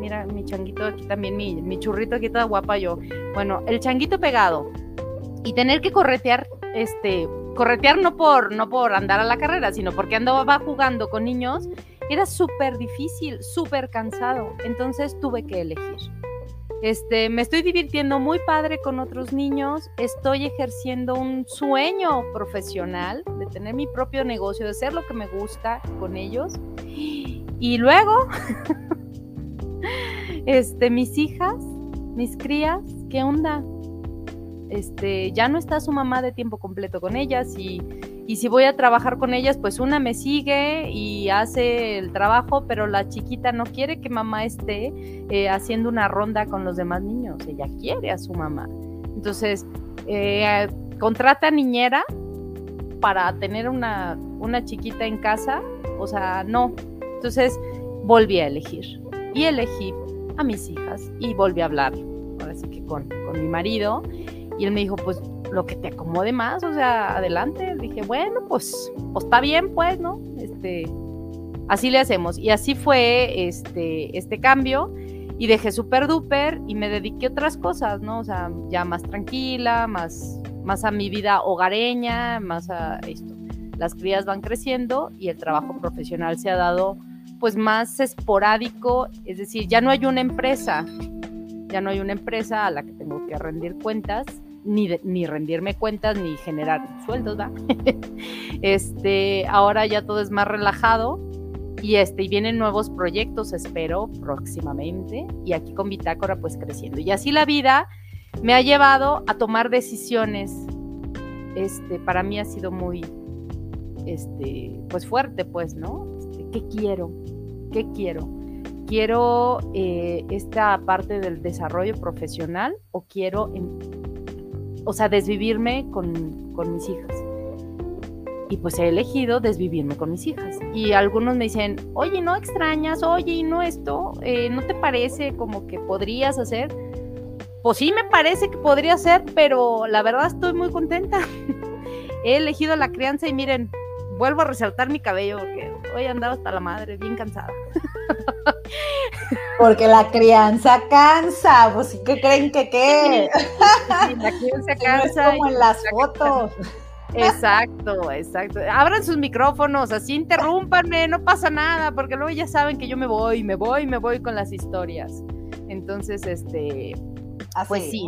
mira mi changuito aquí también, mi, churrito aquí toda guapa yo. Bueno, el changuito pegado y tener que corretear este, corretear no por, no por andar a la carrera, sino porque andaba jugando con niños, era súper difícil, súper cansado. Entonces tuve que elegir. Este, me estoy divirtiendo muy padre con otros niños, estoy ejerciendo un sueño profesional de tener mi propio negocio, de hacer lo que me gusta con ellos. Y luego, este, mis hijas, mis crías, ¿qué onda? este, ya no está su mamá de tiempo completo con ellas y, si voy a trabajar con ellas, pues una me sigue y hace el trabajo, pero la chiquita no quiere que mamá esté eh, haciendo una ronda con los demás niños, ella quiere a su mamá. Entonces, eh, contrata niñera para tener una, una chiquita en casa, o sea, no. Entonces, volví a elegir y elegí a mis hijas y volví a hablar, ahora sí que con, con mi marido y él me dijo, pues lo que te acomode más, o sea, adelante. dije, bueno, pues, pues está bien, pues, ¿no? Este, así le hacemos. Y así fue este, este cambio. Y dejé super duper y me dediqué a otras cosas, ¿no? O sea, ya más tranquila, más, más a mi vida hogareña, más a esto. Las crías van creciendo y el trabajo profesional se ha dado pues más esporádico, es decir, ya no hay una empresa, ya no hay una empresa a la que tengo que rendir cuentas, ni, ni rendirme cuentas, ni generar sueldos, ¿va? este, ahora ya todo es más relajado y este, y vienen nuevos proyectos, espero, próximamente, y aquí con Bitácora pues creciendo. Y así la vida me ha llevado a tomar decisiones, este, para mí ha sido muy, este, pues fuerte, pues, ¿no? Este, ¿Qué quiero? ¿Qué quiero? quiero eh, esta parte del desarrollo profesional o quiero, o sea, desvivirme con, mis hijas. Y pues he elegido desvivirme con mis hijas. Y algunos me dicen, oye, ¿no extrañas? Oye, ¿y no esto? Eh, ¿No te parece como que podrías hacer? Pues sí me parece que podría ser, pero la verdad estoy muy contenta. he elegido la crianza y miren, vuelvo a resaltar mi cabello porque hoy he andado hasta la madre, bien cansada. Porque la crianza cansa, pues ¿qué creen que qué? la crianza cansa. como en las fotos. Exacto, exacto. Abran sus micrófonos, así interrúmpanme, no pasa nada, porque luego ya saben que yo me voy, me voy, me voy con las historias. Entonces, este, pues sí.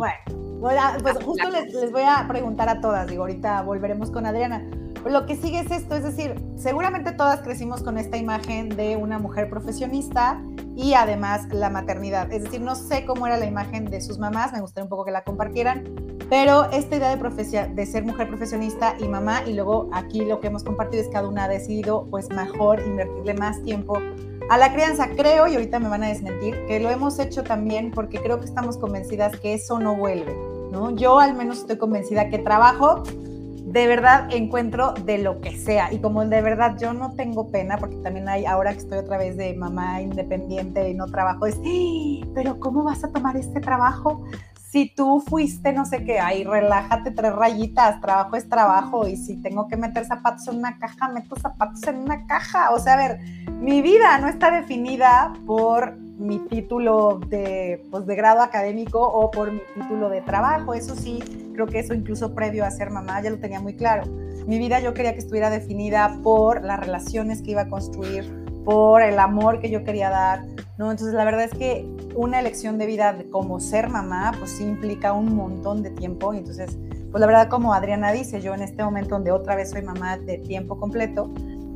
Bueno, pues justo les, les voy a preguntar a todas, digo, ahorita volveremos con Adriana lo que sigue es esto, es decir, seguramente todas crecimos con esta imagen de una mujer profesionista y además la maternidad. Es decir, no sé cómo era la imagen de sus mamás, me gustaría un poco que la compartieran, pero esta idea de, de ser mujer profesionista y mamá, y luego aquí lo que hemos compartido es que cada una ha decidido pues mejor invertirle más tiempo a la crianza. Creo, y ahorita me van a desmentir, que lo hemos hecho también porque creo que estamos convencidas que eso no vuelve, ¿no? Yo al menos estoy convencida que trabajo de verdad encuentro de lo que sea. Y como de verdad yo no tengo pena, porque también hay, ahora que estoy otra vez de mamá independiente y no trabajo, es, ¡Ah! pero ¿cómo vas a tomar este trabajo? Si tú fuiste, no sé qué, ahí relájate tres rayitas, trabajo es trabajo y si tengo que meter zapatos en una caja, meto zapatos en una caja. O sea, a ver, mi vida no está definida por mi título de, pues, de grado académico o por mi título de trabajo. Eso sí, creo que eso incluso previo a ser mamá ya lo tenía muy claro. Mi vida yo quería que estuviera definida por las relaciones que iba a construir, por el amor que yo quería dar, ¿no? Entonces la verdad es que una elección de vida como ser mamá, pues sí implica un montón de tiempo y entonces, pues la verdad como Adriana dice, yo en este momento donde otra vez soy mamá de tiempo completo,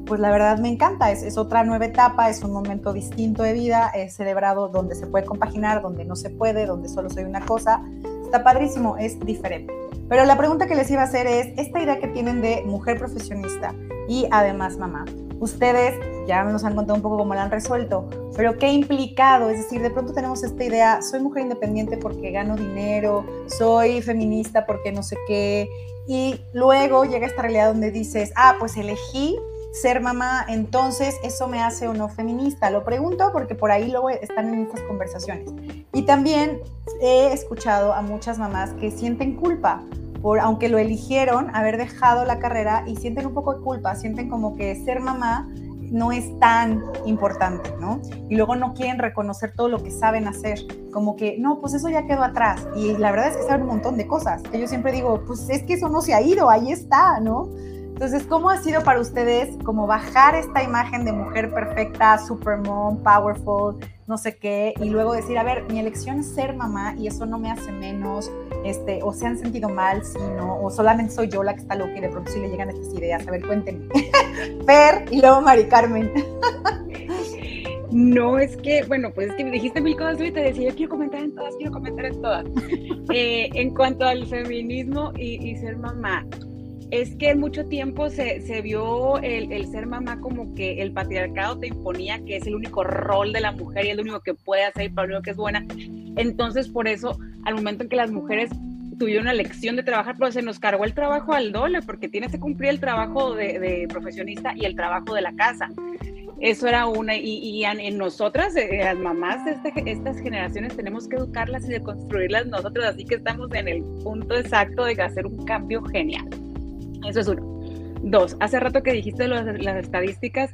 pues la verdad me encanta, es, otra nueva etapa, es un momento distinto de vida, he celebrado donde se puede compaginar, donde no se puede, donde solo soy una cosa, está padrísimo, es diferente. Pero la pregunta que les iba a hacer es, esta idea que tienen de mujer profesionista y además mamá, ustedes ya nos han contado un poco cómo la han resuelto, pero ¿qué implicado? Es decir, de pronto tenemos esta idea, soy mujer independiente porque gano dinero, soy feminista porque no sé qué, y luego llega esta realidad donde dices, ah, pues elegí ser mamá, entonces eso me hace o no feminista. Lo pregunto porque por ahí luego están en estas conversaciones. Y también he escuchado a muchas mamás que sienten culpa por, aunque lo eligieron, haber dejado la carrera y sienten un poco de culpa, sienten como que ser mamá no es tan importante, ¿no? Y luego no quieren reconocer todo lo que saben hacer, como que, no, pues eso ya quedó atrás. Y la verdad es que saben un montón de cosas, que yo siempre digo, pues es que eso no se ha ido, ahí está, ¿no? Entonces, ¿cómo ha sido para ustedes como bajar esta imagen de mujer perfecta, supermom, powerful, no sé qué, y luego decir, a ver, mi elección es ser mamá y eso no me hace menos, este, o se han sentido mal, si no, o solamente soy yo la que está loca y de pronto sí le llegan estas ideas. A ver, cuéntenme. Fer y luego Mari Carmen. No, es que, bueno, pues es que me dijiste mil cosas y te decía, yo quiero comentar en todas, quiero comentar en todas. Eh, en cuanto al feminismo y, y ser mamá, es que mucho tiempo se, se vio el, el, ser mamá como que el patriarcado te imponía que es el único rol de la mujer y es lo único que puede hacer y para lo único que es buena. Entonces, por eso, al momento en que las mujeres tuvieron la lección de trabajar, pues se nos cargó el trabajo al doble, porque tienes que cumplir el trabajo de, de profesionista y el trabajo de la casa. Eso era una, y, y en nosotras, eh, las mamás de este, estas generaciones, tenemos que educarlas y de construirlas nosotros, así que estamos en el punto exacto de hacer un cambio genial. Eso es uno. Dos, hace rato que dijiste las, estadísticas,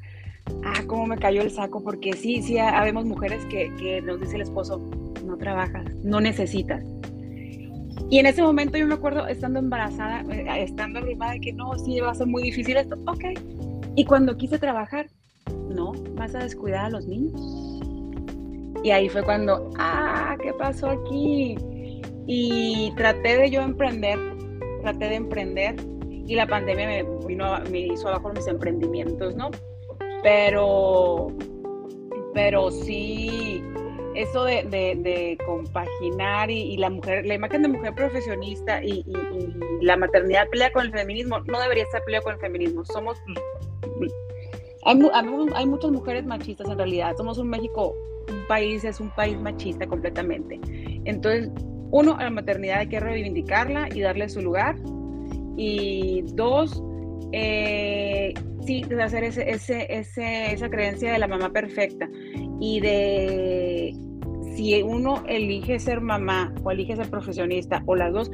ah, cómo me cayó el saco, porque sí, sí, habemos mujeres que, que nos dice el esposo, no trabajas, no necesitas. Y en ese momento yo me acuerdo estando embarazada, eh, estando abrumada de que no, sí, va a ser muy difícil esto, ok. Y cuando quise trabajar, no, vas a descuidar a los niños. Y ahí fue cuando, ah, ¿qué pasó aquí? Y traté de yo emprender, traté de emprender y la pandemia me, vino, me hizo abajo mis emprendimientos, ¿no? Pero, pero sí, eso de, de, compaginar y, la mujer, la imagen de mujer profesionista y, la maternidad pelea con el feminismo, no debería estar pelea con el feminismo. Somos, hay, hay muchas mujeres machistas en realidad. Somos un México, un país, es un país machista completamente. Entonces, uno, a la maternidad hay que reivindicarla y darle su lugar y dos, eh, sí, de hacer ese, ese, ese, esa creencia de la mamá perfecta y de si uno elige ser mamá o elige ser profesionista o las dos,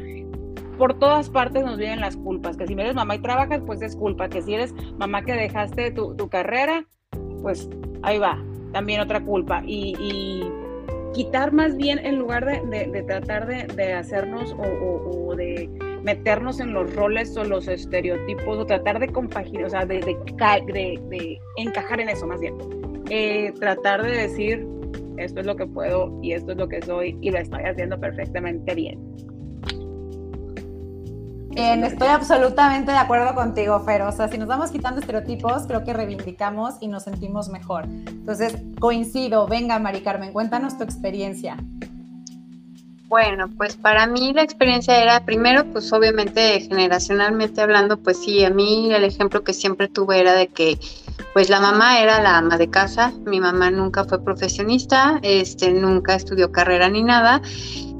por todas partes nos vienen las culpas, que si eres mamá y trabajas, pues es culpa, que si eres mamá que dejaste tu, tu carrera, pues ahí va, también otra culpa. Y, quitar más bien en lugar de, de, tratar de, hacernos o de meternos en los roles o los estereotipos o tratar de compaginar, o sea, de, de, encajar en eso más bien. Eh, tratar de decir, esto es lo que puedo y esto es lo que soy y lo estoy haciendo perfectamente bien. Bien, estoy absolutamente de acuerdo contigo, Fer. O sea, si nos vamos quitando estereotipos, creo que reivindicamos y nos sentimos mejor. Entonces, coincido. Venga, Mari Carmen, cuéntanos tu experiencia. Bueno, pues para mí la experiencia era primero, pues obviamente generacionalmente hablando, pues sí, a mí el ejemplo que siempre tuve era de que pues la mamá era la ama de casa, mi mamá nunca fue profesionista, este nunca estudió carrera ni nada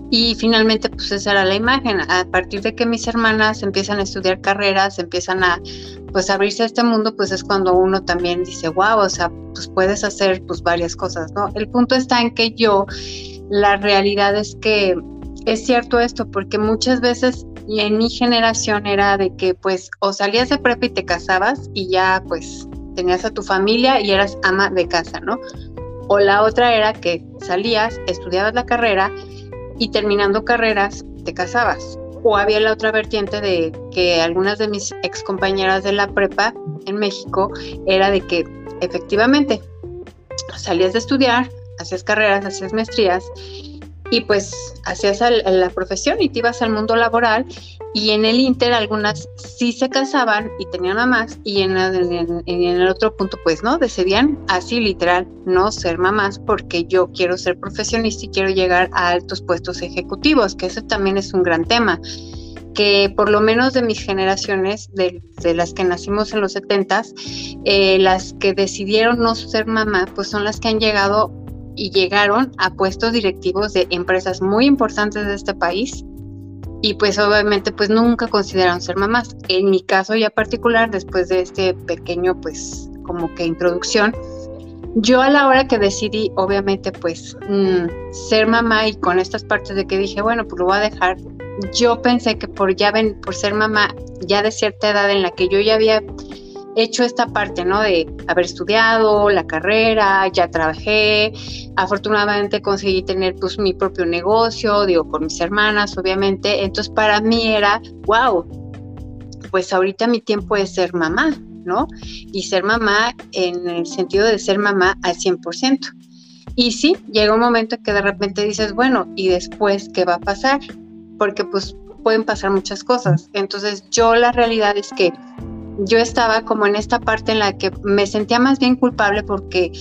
y finalmente pues esa era la imagen. A partir de que mis hermanas empiezan a estudiar carreras, empiezan a pues abrirse a este mundo, pues es cuando uno también dice, "Wow, o sea, pues puedes hacer pues varias cosas", ¿no? El punto está en que yo la realidad es que es cierto esto, porque muchas veces en mi generación era de que pues o salías de prepa y te casabas y ya pues tenías a tu familia y eras ama de casa, ¿no? O la otra era que salías, estudiabas la carrera y terminando carreras te casabas. O había la otra vertiente de que algunas de mis ex compañeras de la prepa en México era de que efectivamente salías de estudiar, hacías carreras, hacías maestrías y pues hacías la profesión y te ibas al mundo laboral y en el Inter algunas sí se casaban y tenían mamás y en, el otro punto pues no, decidían así literal no ser mamás porque yo quiero ser profesionista y quiero llegar a altos puestos ejecutivos, que eso también es un gran tema que por lo menos de mis generaciones, de, las que nacimos en los 70 eh, las que decidieron no ser mamá, pues son las que han llegado y llegaron a puestos directivos de empresas muy importantes de este país y pues obviamente pues nunca consideraron ser mamás. En mi caso ya particular, después de este pequeño pues como que introducción, yo a la hora que decidí obviamente pues mm, ser mamá y con estas partes de que dije, bueno, pues lo voy a dejar, yo pensé que por ya ven, por ser mamá ya de cierta edad en la que yo ya había hecho esta parte, ¿no? De haber estudiado la carrera, ya trabajé, afortunadamente conseguí tener pues mi propio negocio, digo, con mis hermanas, obviamente, entonces para mí era, wow, pues ahorita mi tiempo es ser mamá, ¿no? Y ser mamá en el sentido de ser mamá al 100%. Y sí, llega un momento en que de repente dices, bueno, ¿y después qué va a pasar? Porque pues pueden pasar muchas cosas. Entonces yo la realidad es que yo estaba como en esta parte en la que me sentía más bien culpable porque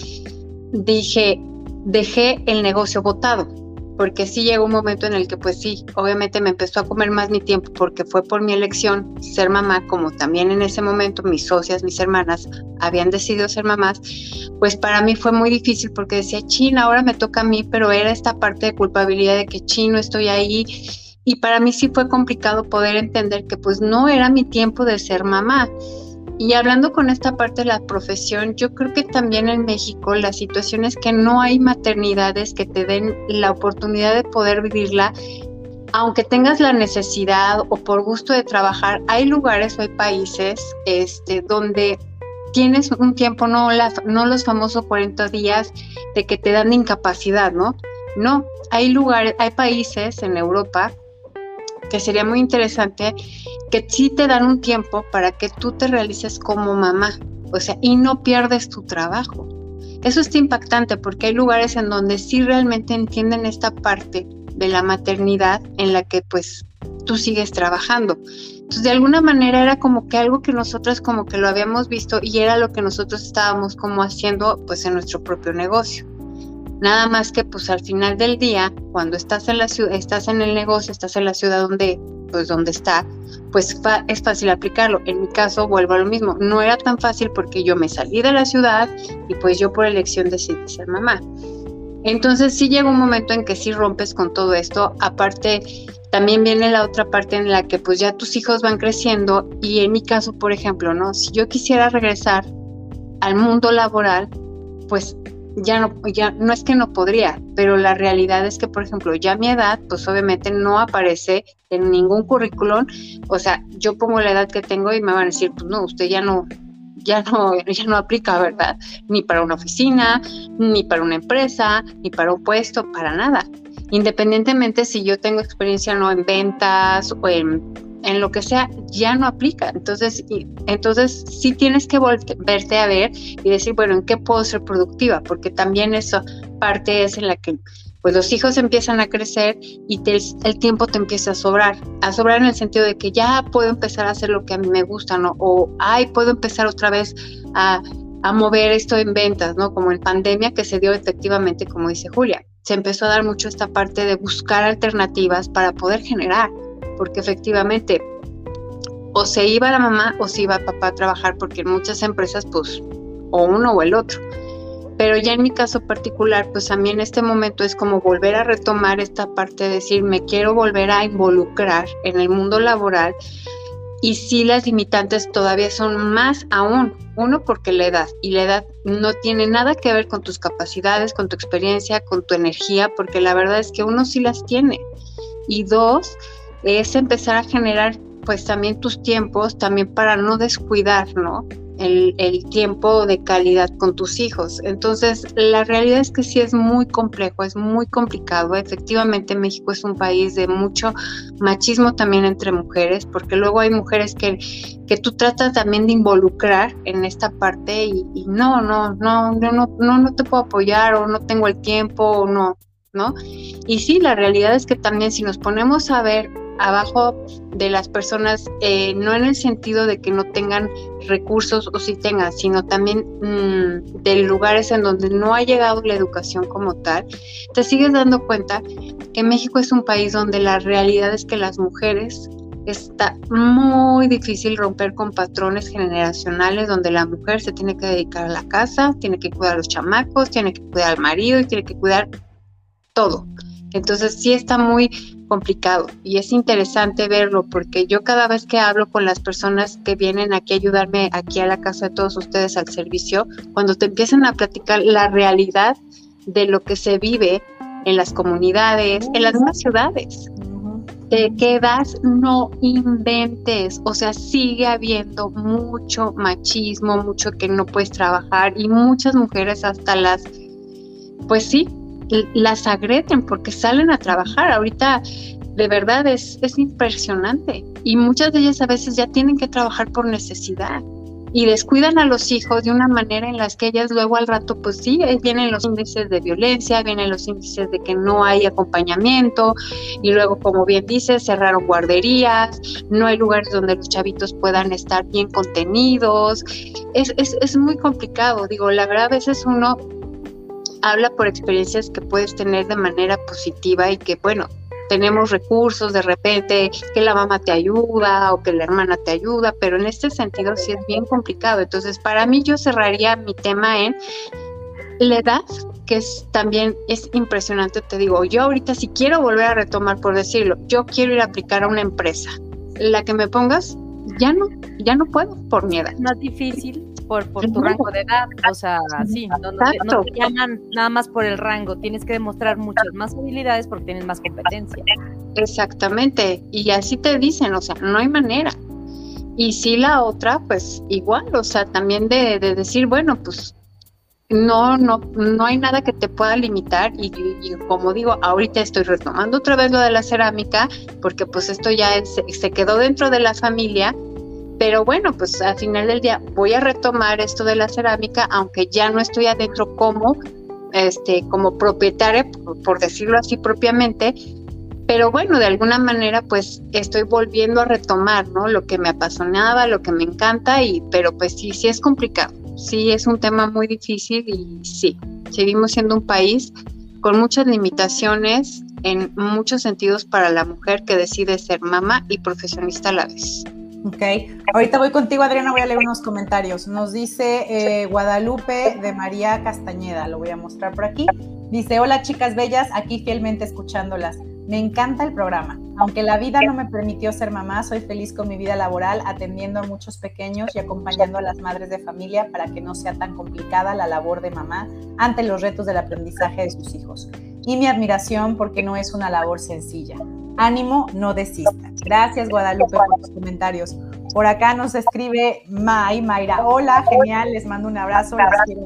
dije, dejé el negocio botado, porque sí llegó un momento en el que pues sí, obviamente me empezó a comer más mi tiempo porque fue por mi elección ser mamá, como también en ese momento mis socias, mis hermanas habían decidido ser mamás, pues para mí fue muy difícil porque decía, China, ahora me toca a mí, pero era esta parte de culpabilidad de que chino estoy ahí y para mí sí fue complicado poder entender que pues no era mi tiempo de ser mamá. Y hablando con esta parte de la profesión, yo creo que también en México la situación es que no hay maternidades que te den la oportunidad de poder vivirla, aunque tengas la necesidad o por gusto de trabajar. Hay lugares o hay países este, donde tienes un tiempo, no, no los famosos 40 días de que te dan incapacidad, ¿no? No, hay lugares, hay países en Europa que sería muy interesante que sí te dan un tiempo para que tú te realices como mamá, o sea, y no pierdes tu trabajo. Eso está impactante porque hay lugares en donde sí realmente entienden esta parte de la maternidad en la que pues tú sigues trabajando. Entonces, de alguna manera era como que algo que nosotros como que lo habíamos visto y era lo que nosotros estábamos como haciendo pues en nuestro propio negocio. Nada más que pues al final del día, cuando estás en la ciudad, estás en el negocio, estás en la ciudad donde pues donde está, pues es fácil aplicarlo. En mi caso vuelvo a lo mismo, no era tan fácil porque yo me salí de la ciudad y pues yo por elección decidí ser mamá. Entonces sí llega un momento en que sí rompes con todo esto. Aparte, también viene la otra parte en la que pues ya tus hijos van creciendo y en mi caso, por ejemplo, ¿no? Si yo quisiera regresar al mundo laboral, pues ya no, ya no es que no podría, pero la realidad es que, por ejemplo, ya mi edad, pues obviamente no aparece en ningún currículum. O sea, yo pongo la edad que tengo y me van a decir, pues no, usted ya no, ya no, ya no aplica, ¿verdad? Ni para una oficina, ni para una empresa, ni para un puesto, para nada. Independientemente si yo tengo experiencia no en ventas o en en lo que sea, ya no aplica. Entonces, entonces sí tienes que verte a ver y decir, bueno, ¿en qué puedo ser productiva? Porque también eso parte es en la que pues los hijos empiezan a crecer y el tiempo te empieza a sobrar, a sobrar en el sentido de que ya puedo empezar a hacer lo que a mí me gusta, ¿no? O, ay, puedo empezar otra vez a, a mover esto en ventas, ¿no? Como en pandemia que se dio efectivamente, como dice Julia, se empezó a dar mucho esta parte de buscar alternativas para poder generar, porque efectivamente o se iba la mamá o se iba papá a trabajar, porque en muchas empresas, pues, o uno o el otro. Pero ya en mi caso particular, pues a mí en este momento es como volver a retomar esta parte de decir, me quiero volver a involucrar en el mundo laboral. Y sí, las limitantes todavía son más aún. Uno, porque la edad. Y la edad no tiene nada que ver con tus capacidades, con tu experiencia, con tu energía, porque la verdad es que uno sí las tiene. Y dos, es empezar a generar pues también tus tiempos, también para no descuidar, ¿no? El, tiempo de calidad con tus hijos. Entonces, la realidad es que sí es muy complejo, es muy complicado. Efectivamente, México es un país de mucho machismo también entre mujeres, porque luego hay mujeres que, que tú tratas también de involucrar en esta parte y, y no, no, no, no, no, no, no te puedo apoyar o no tengo el tiempo o no, ¿no? Y sí, la realidad es que también si nos ponemos a ver abajo de las personas, eh, no en el sentido de que no tengan recursos o si tengan, sino también mm, de lugares en donde no ha llegado la educación como tal, te sigues dando cuenta que México es un país donde la realidad es que las mujeres está muy difícil romper con patrones generacionales donde la mujer se tiene que dedicar a la casa, tiene que cuidar a los chamacos, tiene que cuidar al marido y tiene que cuidar todo. Entonces sí está muy complicado y es interesante verlo porque yo cada vez que hablo con las personas que vienen aquí a ayudarme aquí a la casa de todos ustedes al servicio, cuando te empiezan a platicar la realidad de lo que se vive en las comunidades, en las demás ciudades, te quedas, no inventes, o sea, sigue habiendo mucho machismo, mucho que no puedes trabajar y muchas mujeres hasta las, pues sí, las agreden porque salen a trabajar. Ahorita de verdad es, es impresionante y muchas de ellas a veces ya tienen que trabajar por necesidad y descuidan a los hijos de una manera en las que ellas luego al rato, pues sí, vienen los índices de violencia, vienen los índices de que no hay acompañamiento y luego, como bien dice, cerraron guarderías, no hay lugares donde los chavitos puedan estar bien contenidos. Es, es, es muy complicado, digo, la verdad a veces uno habla por experiencias que puedes tener de manera positiva y que, bueno, tenemos recursos de repente, que la mamá te ayuda o que la hermana te ayuda, pero en este sentido sí es bien complicado. Entonces, para mí yo cerraría mi tema en la edad, que es también es impresionante, te digo, yo ahorita si quiero volver a retomar, por decirlo, yo quiero ir a aplicar a una empresa, la que me pongas, ya no, ya no puedo por mi edad. Más difícil por, por tu rango de edad, o sea, sí, no, te llaman nada más por el rango, tienes que demostrar muchas más habilidades porque tienes más competencia. Exactamente, y así te dicen, o sea, no hay manera. Y si la otra, pues igual, o sea, también de, de decir, bueno, pues no, no, no hay nada que te pueda limitar y, como digo, ahorita estoy retomando otra vez lo de la cerámica porque pues esto ya se quedó dentro de la familia pero bueno, pues al final del día voy a retomar esto de la cerámica, aunque ya no estoy adentro como, este, como propietaria, por, decirlo así propiamente, pero bueno, de alguna manera pues estoy volviendo a retomar, ¿no? Lo que me apasionaba, lo que me encanta, y, pero pues sí, sí es complicado, sí es un tema muy difícil y sí, seguimos siendo un país con muchas limitaciones en muchos sentidos para la mujer que decide ser mamá y profesionista a la vez. Ok, ahorita voy contigo, Adriana, voy a leer unos comentarios. Nos dice eh, Guadalupe de María Castañeda, lo voy a mostrar por aquí. Dice, hola chicas bellas, aquí fielmente escuchándolas. Me encanta el programa. Aunque la vida no me permitió ser mamá, soy feliz con mi vida laboral, atendiendo a muchos pequeños y acompañando a las madres de familia para que no sea tan complicada la labor de mamá ante los retos del aprendizaje de sus hijos. Y mi admiración porque no es una labor sencilla. Ánimo, no desista. Gracias, Guadalupe, por tus comentarios. Por acá nos escribe May, Mayra. Hola, genial, les mando un abrazo, las quiero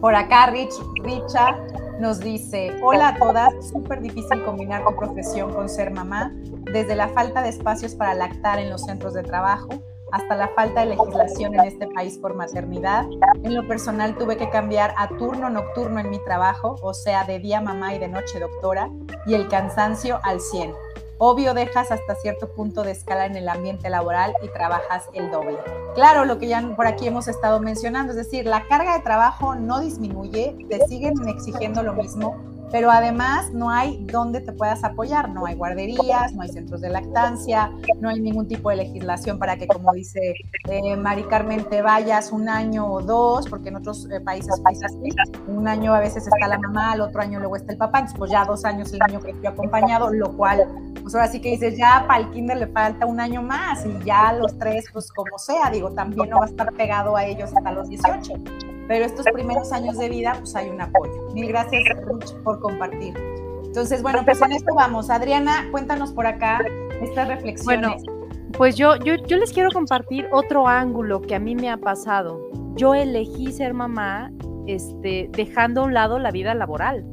Por acá, Rich, Richa nos dice: Hola a todas, súper difícil combinar tu profesión con ser mamá, desde la falta de espacios para lactar en los centros de trabajo, hasta la falta de legislación en este país por maternidad. En lo personal tuve que cambiar a turno nocturno en mi trabajo, o sea, de día mamá y de noche doctora, y el cansancio al 100. Obvio, dejas hasta cierto punto de escala en el ambiente laboral y trabajas el doble. Claro, lo que ya por aquí hemos estado mencionando, es decir, la carga de trabajo no disminuye, te siguen exigiendo lo mismo, pero además no hay donde te puedas apoyar, no hay guarderías, no hay centros de lactancia, no hay ningún tipo de legislación para que, como dice eh, Mari Carmen, te vayas un año o dos, porque en otros eh, países países un año a veces está la mamá, al otro año luego está el papá, entonces pues ya dos años el niño creció acompañado, lo cual, pues ahora sí que dices, ya para el kinder le falta un año más y ya los tres, pues como sea, digo, también no va a estar pegado a ellos hasta los 18 pero estos primeros años de vida, pues hay un apoyo. Mil gracias, por compartir. Entonces, bueno, pues en esto vamos. Adriana, cuéntanos por acá estas reflexiones. Bueno, pues yo, yo, yo les quiero compartir otro ángulo que a mí me ha pasado. Yo elegí ser mamá este, dejando a un lado la vida laboral.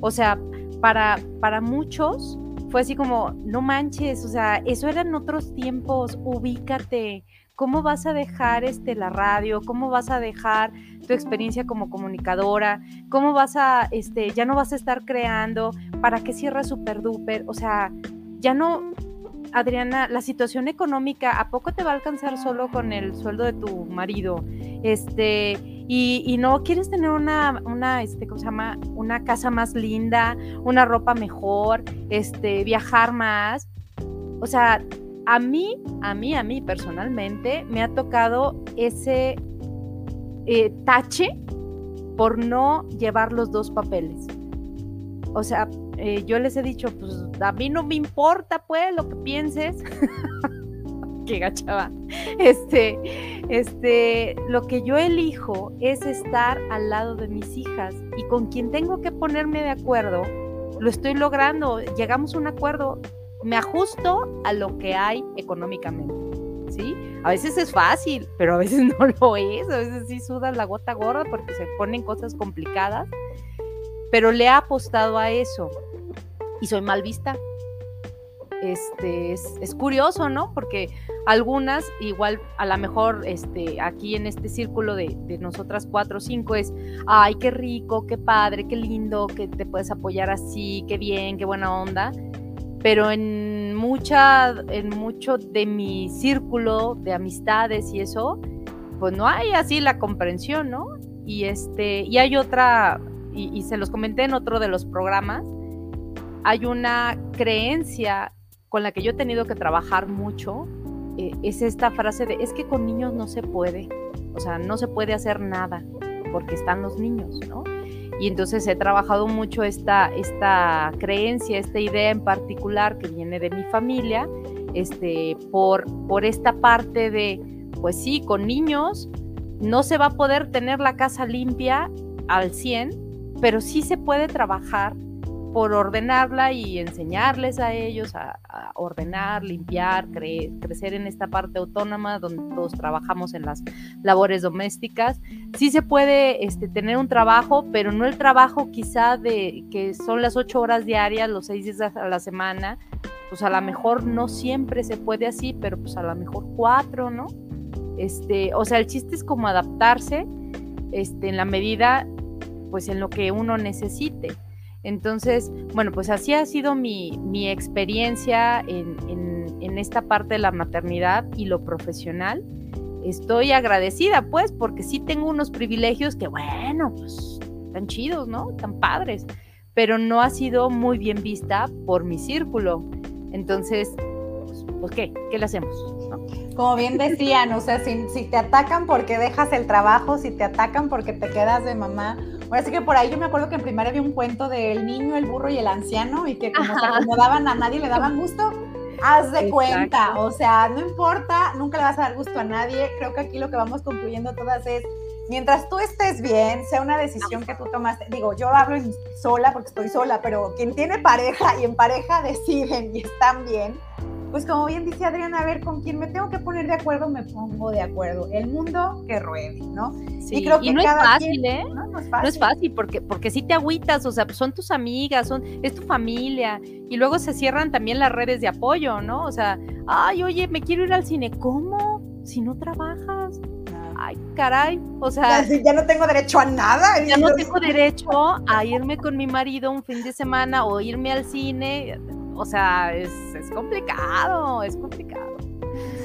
O sea, para, para muchos fue así como, no manches, o sea, eso eran otros tiempos, ubícate, ¿Cómo vas a dejar este, la radio? ¿Cómo vas a dejar tu experiencia como comunicadora? ¿Cómo vas a, este, ya no vas a estar creando? ¿Para qué cierras super duper? O sea, ya no, Adriana, la situación económica, ¿a poco te va a alcanzar solo con el sueldo de tu marido? Este, y, y, no quieres tener una, una, este, ¿cómo se llama? Una casa más linda, una ropa mejor, este, viajar más. O sea, a mí, a mí, a mí personalmente, me ha tocado ese eh, tache por no llevar los dos papeles. O sea, eh, yo les he dicho, pues a mí no me importa, pues, lo que pienses. Qué gachaba. Este, este, lo que yo elijo es estar al lado de mis hijas y con quien tengo que ponerme de acuerdo, lo estoy logrando. Llegamos a un acuerdo me ajusto a lo que hay económicamente. ¿Sí? A veces es fácil, pero a veces no lo es, a veces sí sudas la gota gorda porque se ponen cosas complicadas, pero le he apostado a eso y soy mal vista. Este, es, curioso, ¿no? Porque algunas, igual a lo mejor este, aquí en este círculo de, de nosotras cuatro o cinco es, ay, qué rico, qué padre, qué lindo, que te puedes apoyar así, qué bien, qué buena onda pero en mucha, en mucho de mi círculo de amistades y eso, pues no hay así la comprensión, ¿no? Y este, y hay otra, y, se los comenté en otro de los programas, hay una creencia con la que yo he tenido que trabajar mucho, eh, es esta frase de, es que con niños no se puede, o sea, no se puede hacer nada porque están los niños, ¿no? Y entonces he trabajado mucho esta, esta creencia, esta idea en particular que viene de mi familia, este, por, por esta parte de, pues sí, con niños no se va a poder tener la casa limpia al 100, pero sí se puede trabajar por ordenarla y enseñarles a ellos a, ordenar, limpiar, crecer en esta parte autónoma donde todos trabajamos en las labores domésticas. Sí se puede este, tener un trabajo, pero no el trabajo quizá de que son las ocho horas diarias, los seis días a la semana, pues a lo mejor no siempre se puede así, pero pues a lo mejor cuatro, ¿no? Este, o sea, el chiste es como adaptarse este, en la medida, pues en lo que uno necesite. Entonces, bueno, pues así ha sido mi, experiencia en, esta parte de la maternidad y lo profesional. Estoy agradecida, pues, porque sí tengo unos privilegios que, bueno, pues, tan chidos, ¿no? Tan padres, pero no ha sido muy bien vista por mi círculo. Entonces, pues, pues ¿qué? ¿Qué le hacemos? Como bien decían, o sea, si, si te atacan porque dejas el trabajo, si te atacan porque te quedas de mamá, Ahora sí que por ahí yo me acuerdo que en primaria había un cuento del niño, el burro y el anciano y que como se acomodaban a nadie le daban gusto. Haz de cuenta, o sea, no importa, nunca le vas a dar gusto a nadie. Creo que aquí lo que vamos concluyendo todas es, mientras tú estés bien, sea una decisión que tú tomaste, digo, yo hablo sola porque estoy sola, pero quien tiene pareja y en pareja deciden y están bien, pues como bien dice Adriana, a ver, con quién me tengo que poner de acuerdo, me pongo de acuerdo. El mundo que ruede, ¿no? Sí, y creo que no es fácil, ¿eh? ¿no? es fácil. No es fácil porque, porque si te agüitas, o sea, son tus amigas, son, es tu familia, y luego se cierran también las redes de apoyo, ¿no? O sea, ay, oye, me quiero ir al cine, ¿cómo? si no trabajas? Ay, caray, o sea... Ya, ya no tengo derecho a nada. Ya no tengo derecho a irme con mi marido un fin de semana o irme al cine. O sea, es, es complicado, es complicado.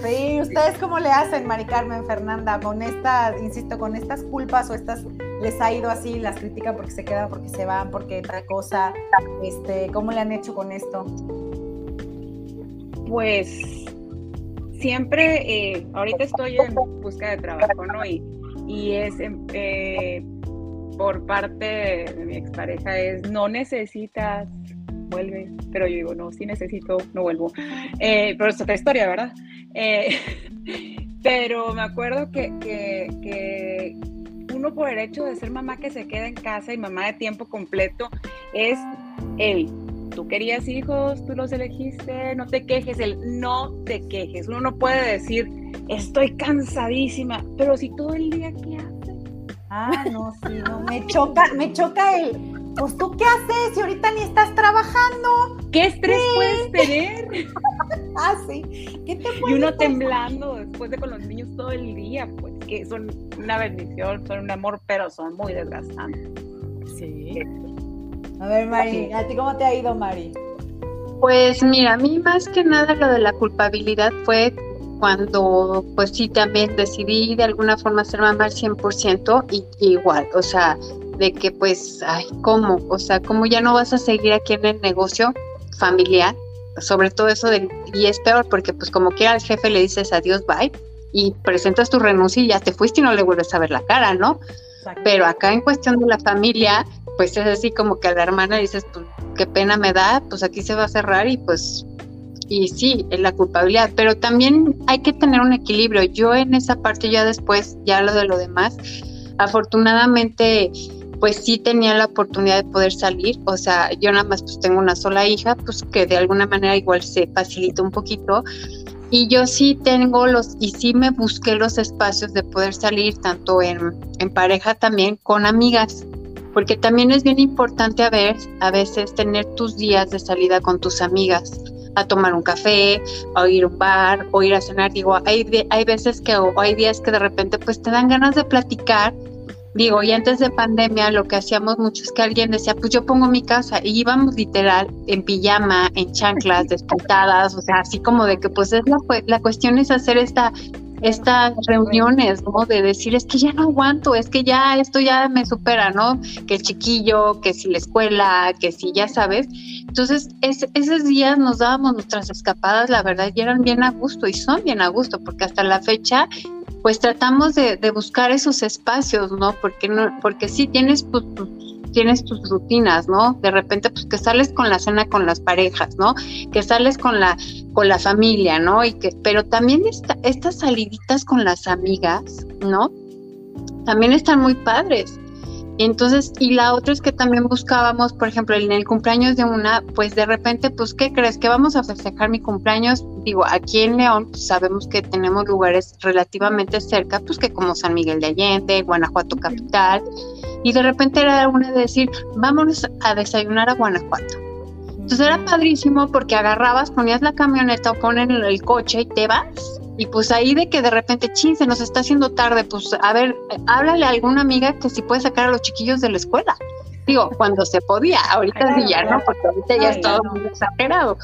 Sí, ¿ustedes cómo le hacen, Mari Carmen, Fernanda, con estas, insisto, con estas culpas o estas, les ha ido así, las critican porque se quedan, porque se van, porque otra cosa, este, ¿cómo le han hecho con esto? Pues siempre, eh, ahorita estoy en busca de trabajo, ¿no? Y, y es eh, por parte de mi expareja es, no necesitas, vuelve, pero yo digo, no, sí necesito, no vuelvo. Eh, pero es otra historia, ¿verdad? Eh, pero me acuerdo que, que, que uno por el hecho de ser mamá que se queda en casa y mamá de tiempo completo es el tú querías hijos, tú los elegiste, no te quejes, el no te quejes. Uno no puede decir, estoy cansadísima, pero si todo el día, ¿qué haces? Ah, no, sí, no, me choca, me choca el, pues tú qué haces si ahorita ni estás trabajando. ¿Qué estrés puedes tener? ah, sí. ¿Qué te y uno temblando después de con los niños todo el día, pues que son una bendición, son un amor, pero son muy desgastantes. Sí. A ver, Mari, ¿a ti cómo te ha ido, Mari? Pues mira, a mí más que nada lo de la culpabilidad fue cuando pues sí también decidí de alguna forma ser mamá al 100% y, y igual, o sea, de que pues, ay, ¿cómo? O sea, ¿cómo ya no vas a seguir aquí en el negocio familiar? Sobre todo eso de, y es peor porque pues como quiera al jefe le dices adiós, bye, y presentas tu renuncia y ya te fuiste y no le vuelves a ver la cara, ¿no? Exacto. Pero acá en cuestión de la familia, pues es así como que a la hermana dices, pues qué pena me da, pues aquí se va a cerrar y pues, y sí, es la culpabilidad, pero también hay que tener un equilibrio. Yo en esa parte ya después, ya lo de lo demás, afortunadamente pues sí tenía la oportunidad de poder salir, o sea, yo nada más pues tengo una sola hija, pues que de alguna manera igual se facilita un poquito, y yo sí tengo los, y sí me busqué los espacios de poder salir, tanto en, en pareja también, con amigas, porque también es bien importante a, ver, a veces tener tus días de salida con tus amigas, a tomar un café, o ir a un bar, o ir a cenar. Digo, hay, hay veces que, o hay días que de repente pues te dan ganas de platicar. Digo, y antes de pandemia lo que hacíamos mucho es que alguien decía, pues yo pongo mi casa, y íbamos literal en pijama, en chanclas, despintadas, o sea, así como de que pues es la, la cuestión es hacer esta estas reuniones, ¿no? De decir, es que ya no aguanto, es que ya esto ya me supera, ¿no? Que el chiquillo, que si la escuela, que si ya sabes. Entonces, es, esos días nos dábamos nuestras escapadas, la verdad, y eran bien a gusto, y son bien a gusto, porque hasta la fecha, pues tratamos de, de buscar esos espacios, ¿no? Porque, no, porque sí tienes tienes tus rutinas, ¿no? De repente, pues que sales con la cena con las parejas, ¿no? Que sales con la, con la familia, ¿no? Y que, pero también esta, estas saliditas con las amigas, ¿no? También están muy padres. Entonces, y la otra es que también buscábamos, por ejemplo, en el cumpleaños de una, pues de repente, pues, ¿qué crees? Que vamos a festejar mi cumpleaños. Digo, aquí en León, pues sabemos que tenemos lugares relativamente cerca, pues que como San Miguel de Allende, Guanajuato Capital, y de repente era una de decir, vámonos a desayunar a Guanajuato. Entonces era padrísimo porque agarrabas, ponías la camioneta o ponen el coche y te vas. Y pues ahí de que de repente, chin, se nos está haciendo tarde, pues a ver, háblale a alguna amiga que si puede sacar a los chiquillos de la escuela. Digo, cuando se podía, ahorita sí ya no, porque ahorita ya es todo muy exagerado.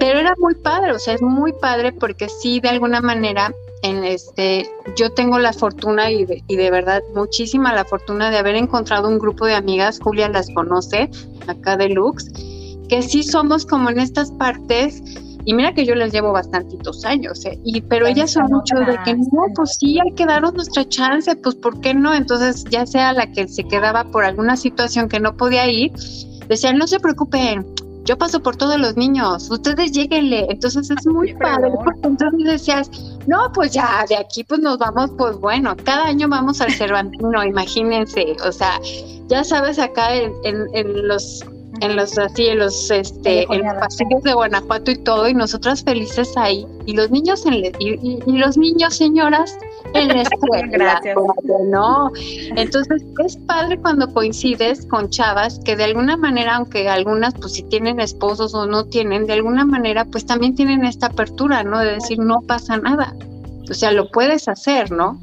Pero era muy padre, o sea, es muy padre porque sí, de alguna manera, en este, yo tengo la fortuna y de, y de, verdad muchísima la fortuna de haber encontrado un grupo de amigas, Julia las conoce, acá de Lux, que sí somos como en estas partes, y mira que yo les llevo bastantitos años, ¿eh? y, pero ellas son mucho de que no, pues sí, hay que darnos nuestra chance, pues ¿por qué no? Entonces, ya sea la que se quedaba por alguna situación que no podía ir, decían, no se preocupen, yo paso por todos los niños, ustedes lleguenle. Entonces es muy padre, porque entonces decías, no, pues ya, de aquí pues nos vamos, pues bueno, cada año vamos al Cervantino, imagínense, o sea, ya sabes, acá en, en, en los en los así en los este en los pasillos de Guanajuato y todo y nosotras felices ahí y los niños en y, y, y los niños señoras en la escuela Gracias. no entonces es padre cuando coincides con chavas que de alguna manera aunque algunas pues si tienen esposos o no tienen de alguna manera pues también tienen esta apertura no de decir no pasa nada o sea, lo puedes hacer, ¿no?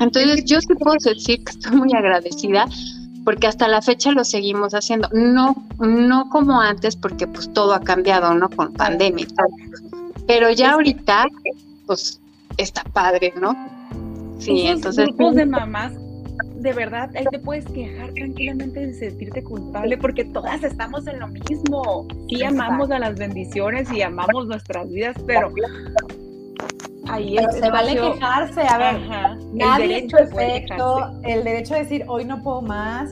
Entonces yo sí puedo decir que estoy muy agradecida porque hasta la fecha lo seguimos haciendo. No, no como antes, porque pues todo ha cambiado, ¿no? Con pandemia y tal. Pero ya ahorita, pues está padre, ¿no? Sí, entonces. Grupos de mamás, de verdad, ahí te puedes quejar tranquilamente de sentirte culpable, porque todas estamos en lo mismo. Sí, amamos a las bendiciones y amamos nuestras vidas, pero Ahí se vale quejarse, a ver, nadie el derecho es perfecto, el derecho de decir hoy no puedo más.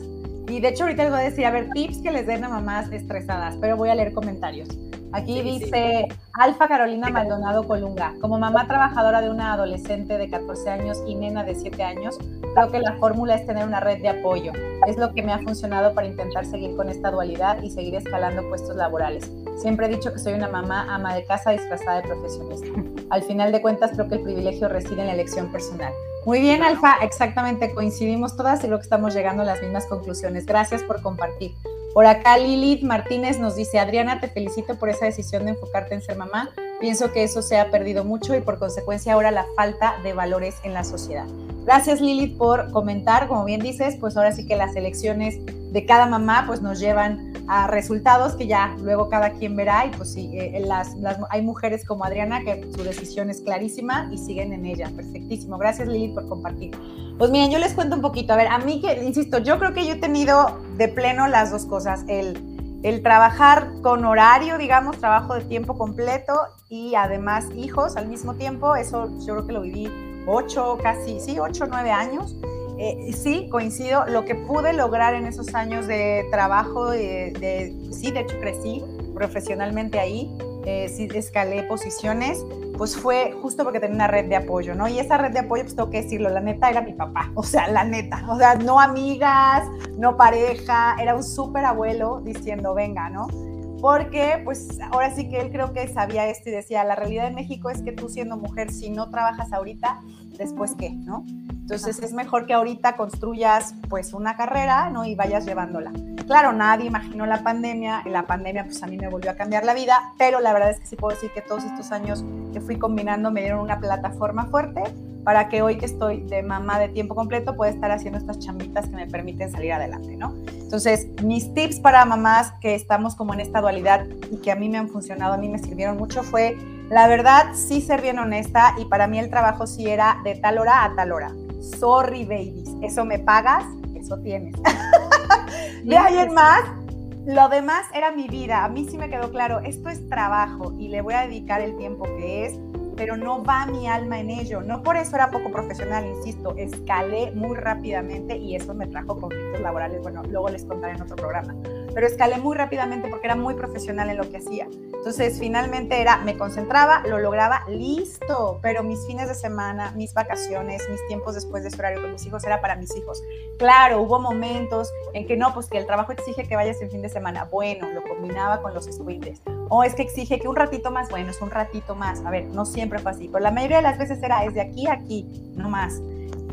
Y de hecho ahorita les voy a decir, a ver, tips que les den a mamás estresadas, pero voy a leer comentarios. Aquí dice Alfa Carolina Maldonado Colunga, como mamá trabajadora de una adolescente de 14 años y nena de 7 años, creo que la fórmula es tener una red de apoyo. Es lo que me ha funcionado para intentar seguir con esta dualidad y seguir escalando puestos laborales. Siempre he dicho que soy una mamá ama de casa disfrazada de profesionista. Al final de cuentas, creo que el privilegio reside en la elección personal. Muy bien, Alfa, exactamente, coincidimos todas y creo que estamos llegando a las mismas conclusiones. Gracias por compartir. Por acá Lilith Martínez nos dice, Adriana, te felicito por esa decisión de enfocarte en ser mamá. Pienso que eso se ha perdido mucho y por consecuencia ahora la falta de valores en la sociedad. Gracias Lilith por comentar, como bien dices, pues ahora sí que las elecciones de cada mamá pues nos llevan a resultados que ya luego cada quien verá y pues sí, eh, las, hay mujeres como Adriana que su decisión es clarísima y siguen en ella. Perfectísimo. Gracias Lilith por compartir. Pues miren, yo les cuento un poquito. A ver, a mí que, insisto, yo creo que yo he tenido de pleno las dos cosas. El, el trabajar con horario, digamos, trabajo de tiempo completo y además hijos al mismo tiempo. Eso yo creo que lo viví ocho, casi, sí, ocho, nueve años. Eh, sí, coincido, lo que pude lograr en esos años de trabajo, de, sí, de hecho crecí profesionalmente ahí, eh, sí escalé posiciones, pues fue justo porque tenía una red de apoyo, ¿no? Y esa red de apoyo, pues tengo que decirlo, la neta era mi papá, o sea, la neta, o sea, no amigas, no pareja, era un súper abuelo diciendo, venga, ¿no? Porque, pues, ahora sí que él creo que sabía esto y decía, la realidad de México es que tú siendo mujer, si no trabajas ahorita, después qué, ¿no? Entonces es mejor que ahorita construyas pues una carrera, ¿no? Y vayas llevándola. Claro, nadie imaginó la pandemia, la pandemia pues a mí me volvió a cambiar la vida, pero la verdad es que sí puedo decir que todos estos años que fui combinando me dieron una plataforma fuerte para que hoy que estoy de mamá de tiempo completo pueda estar haciendo estas chambitas que me permiten salir adelante, ¿no? Entonces, mis tips para mamás que estamos como en esta dualidad y que a mí me han funcionado, a mí me sirvieron mucho fue, la verdad, sí ser bien honesta y para mí el trabajo sí era de tal hora a tal hora sorry babies, eso me pagas, eso tienes. de ahí en más, lo demás era mi vida. A mí sí me quedó claro, esto es trabajo y le voy a dedicar el tiempo que es pero no va mi alma en ello. No por eso era poco profesional, insisto, escalé muy rápidamente y eso me trajo conflictos laborales. Bueno, luego les contaré en otro programa, pero escalé muy rápidamente porque era muy profesional en lo que hacía. Entonces, finalmente era, me concentraba, lo lograba, listo, pero mis fines de semana, mis vacaciones, mis tiempos después de ese horario con mis hijos era para mis hijos. Claro, hubo momentos en que no, pues que el trabajo exige que vayas el fin de semana. Bueno, lo combinaba con los estudiantes. O es que exige que un ratito más, bueno, es un ratito más. A ver, no siempre fue así, pero la mayoría de las veces era es de aquí aquí, no más.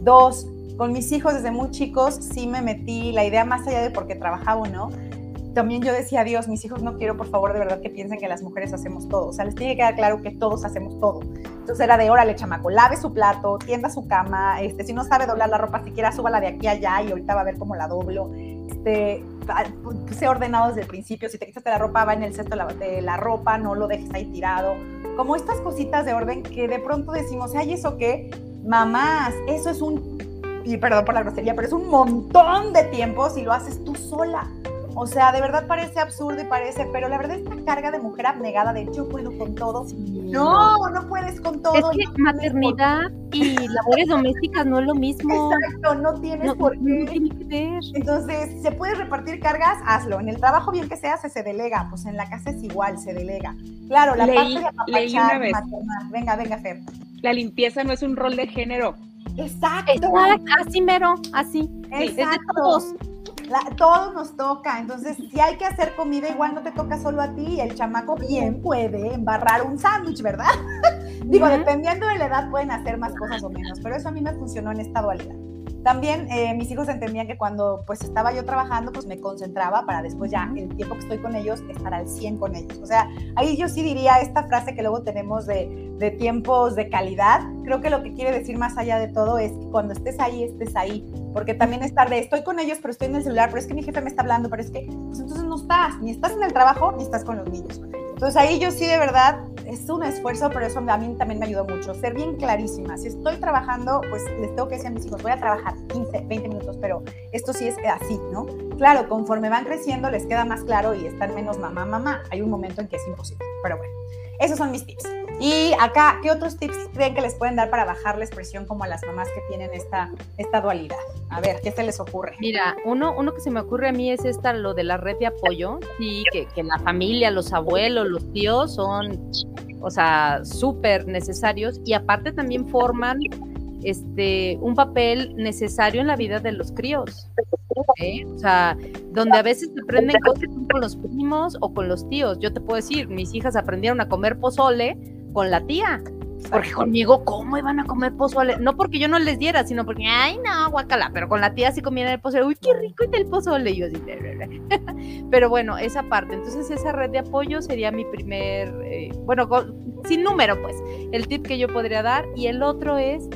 Dos, con mis hijos desde muy chicos sí me metí la idea más allá de porque trabajaba o no. También yo decía, Dios, mis hijos no quiero por favor de verdad que piensen que las mujeres hacemos todo. O sea, les tiene que quedar claro que todos hacemos todo. Entonces era de, órale, chamaco, lave su plato, tienda su cama, este, si no sabe doblar la ropa, siquiera súbala de aquí a allá y ahorita va a ver cómo la doblo. Este, sea ordenado desde el principio, si te quitaste la ropa, va en el cesto de la ropa, no lo dejes ahí tirado. Como estas cositas de orden que de pronto decimos, ay, ¿eso qué? Mamás, eso es un, y perdón por la grosería, pero es un montón de tiempo si lo haces tú sola. O sea, de verdad parece absurdo y parece, pero la verdad esta carga de mujer abnegada de yo puedo con todo. No, no puedes con todo. Es que maternidad y labores domésticas no es lo mismo. Exacto, no tienes por qué. No tiene que ver. Entonces, ¿se puede repartir cargas? Hazlo. En el trabajo bien que se hace, se delega. Pues en la casa es igual, se delega. Claro, la parte de apapachar. Venga, venga, Fer. La limpieza no es un rol de género. Exacto. así mero, así. Exacto. Es de todos todo nos toca, entonces si hay que hacer comida, igual no te toca solo a ti, el chamaco bien puede embarrar un sándwich, ¿verdad? Digo, dependiendo de la edad pueden hacer más cosas o menos, pero eso a mí me funcionó en esta dualidad. También eh, mis hijos entendían que cuando pues estaba yo trabajando, pues me concentraba para después ya, el tiempo que estoy con ellos, estar al 100 con ellos. O sea, ahí yo sí diría esta frase que luego tenemos de, de tiempos de calidad, creo que lo que quiere decir más allá de todo es que cuando estés ahí, estés ahí, porque también es tarde, estoy con ellos, pero estoy en el celular, pero es que mi jefe me está hablando, pero es que, pues entonces no estás, ni estás en el trabajo, ni estás con los niños. Entonces ahí yo sí de verdad es un esfuerzo, pero eso a mí también me ayudó mucho. Ser bien clarísima. Si estoy trabajando, pues les tengo que decir a mis hijos, voy a trabajar 15, 20 minutos, pero esto sí es así, ¿no? Claro, conforme van creciendo les queda más claro y están menos mamá, mamá. Hay un momento en que es imposible, pero bueno, esos son mis tips. Y acá, ¿qué otros tips creen que les pueden dar para bajarles presión como a las mamás que tienen esta, esta dualidad? A ver, ¿qué se les ocurre? Mira, uno, uno que se me ocurre a mí es esta, lo de la red de apoyo, sí, que, que la familia, los abuelos, los tíos son, o sea, súper necesarios y aparte también forman este, un papel necesario en la vida de los críos. ¿eh? O sea, donde a veces aprenden cosas con los primos o con los tíos. Yo te puedo decir, mis hijas aprendieron a comer pozole con la tía. Porque conmigo, ¿cómo iban a comer pozole? No porque yo no les diera, sino porque, ay, no, guacala, pero con la tía sí comían el pozole. Uy, qué rico es el pozole. Y yo así, pero bueno, esa parte. Entonces, esa red de apoyo sería mi primer, eh, bueno, sin número, pues, el tip que yo podría dar. Y el otro es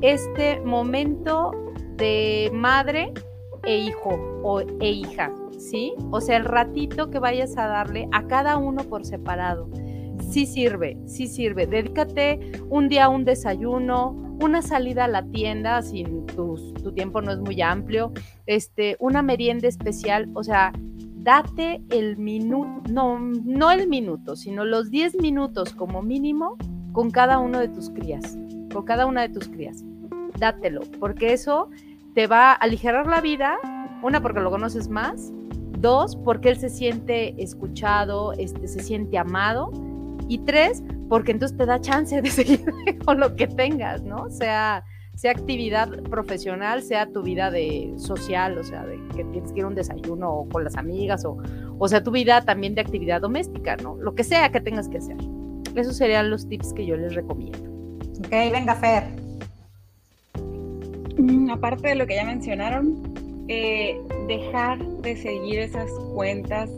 este momento de madre e hijo o e hija, ¿sí? O sea, el ratito que vayas a darle a cada uno por separado sí sirve, sí sirve. Dedícate un día a un desayuno, una salida a la tienda, si tu, tu tiempo no es muy amplio, este, una merienda especial, o sea, date el minuto, no, no el minuto, sino los 10 minutos como mínimo con cada uno de tus crías, con cada una de tus crías. Dátelo, porque eso te va a aligerar la vida, una porque lo conoces más, dos porque él se siente escuchado, este, se siente amado y tres, porque entonces te da chance de seguir con lo que tengas, ¿no? Sea, sea actividad profesional, sea tu vida de social, o sea, de que tienes que ir a un desayuno con las amigas, o, o sea, tu vida también de actividad doméstica, ¿no? Lo que sea que tengas que hacer. Esos serían los tips que yo les recomiendo. Ok, venga, Fer. Mm, aparte de lo que ya mencionaron, eh, dejar de seguir esas cuentas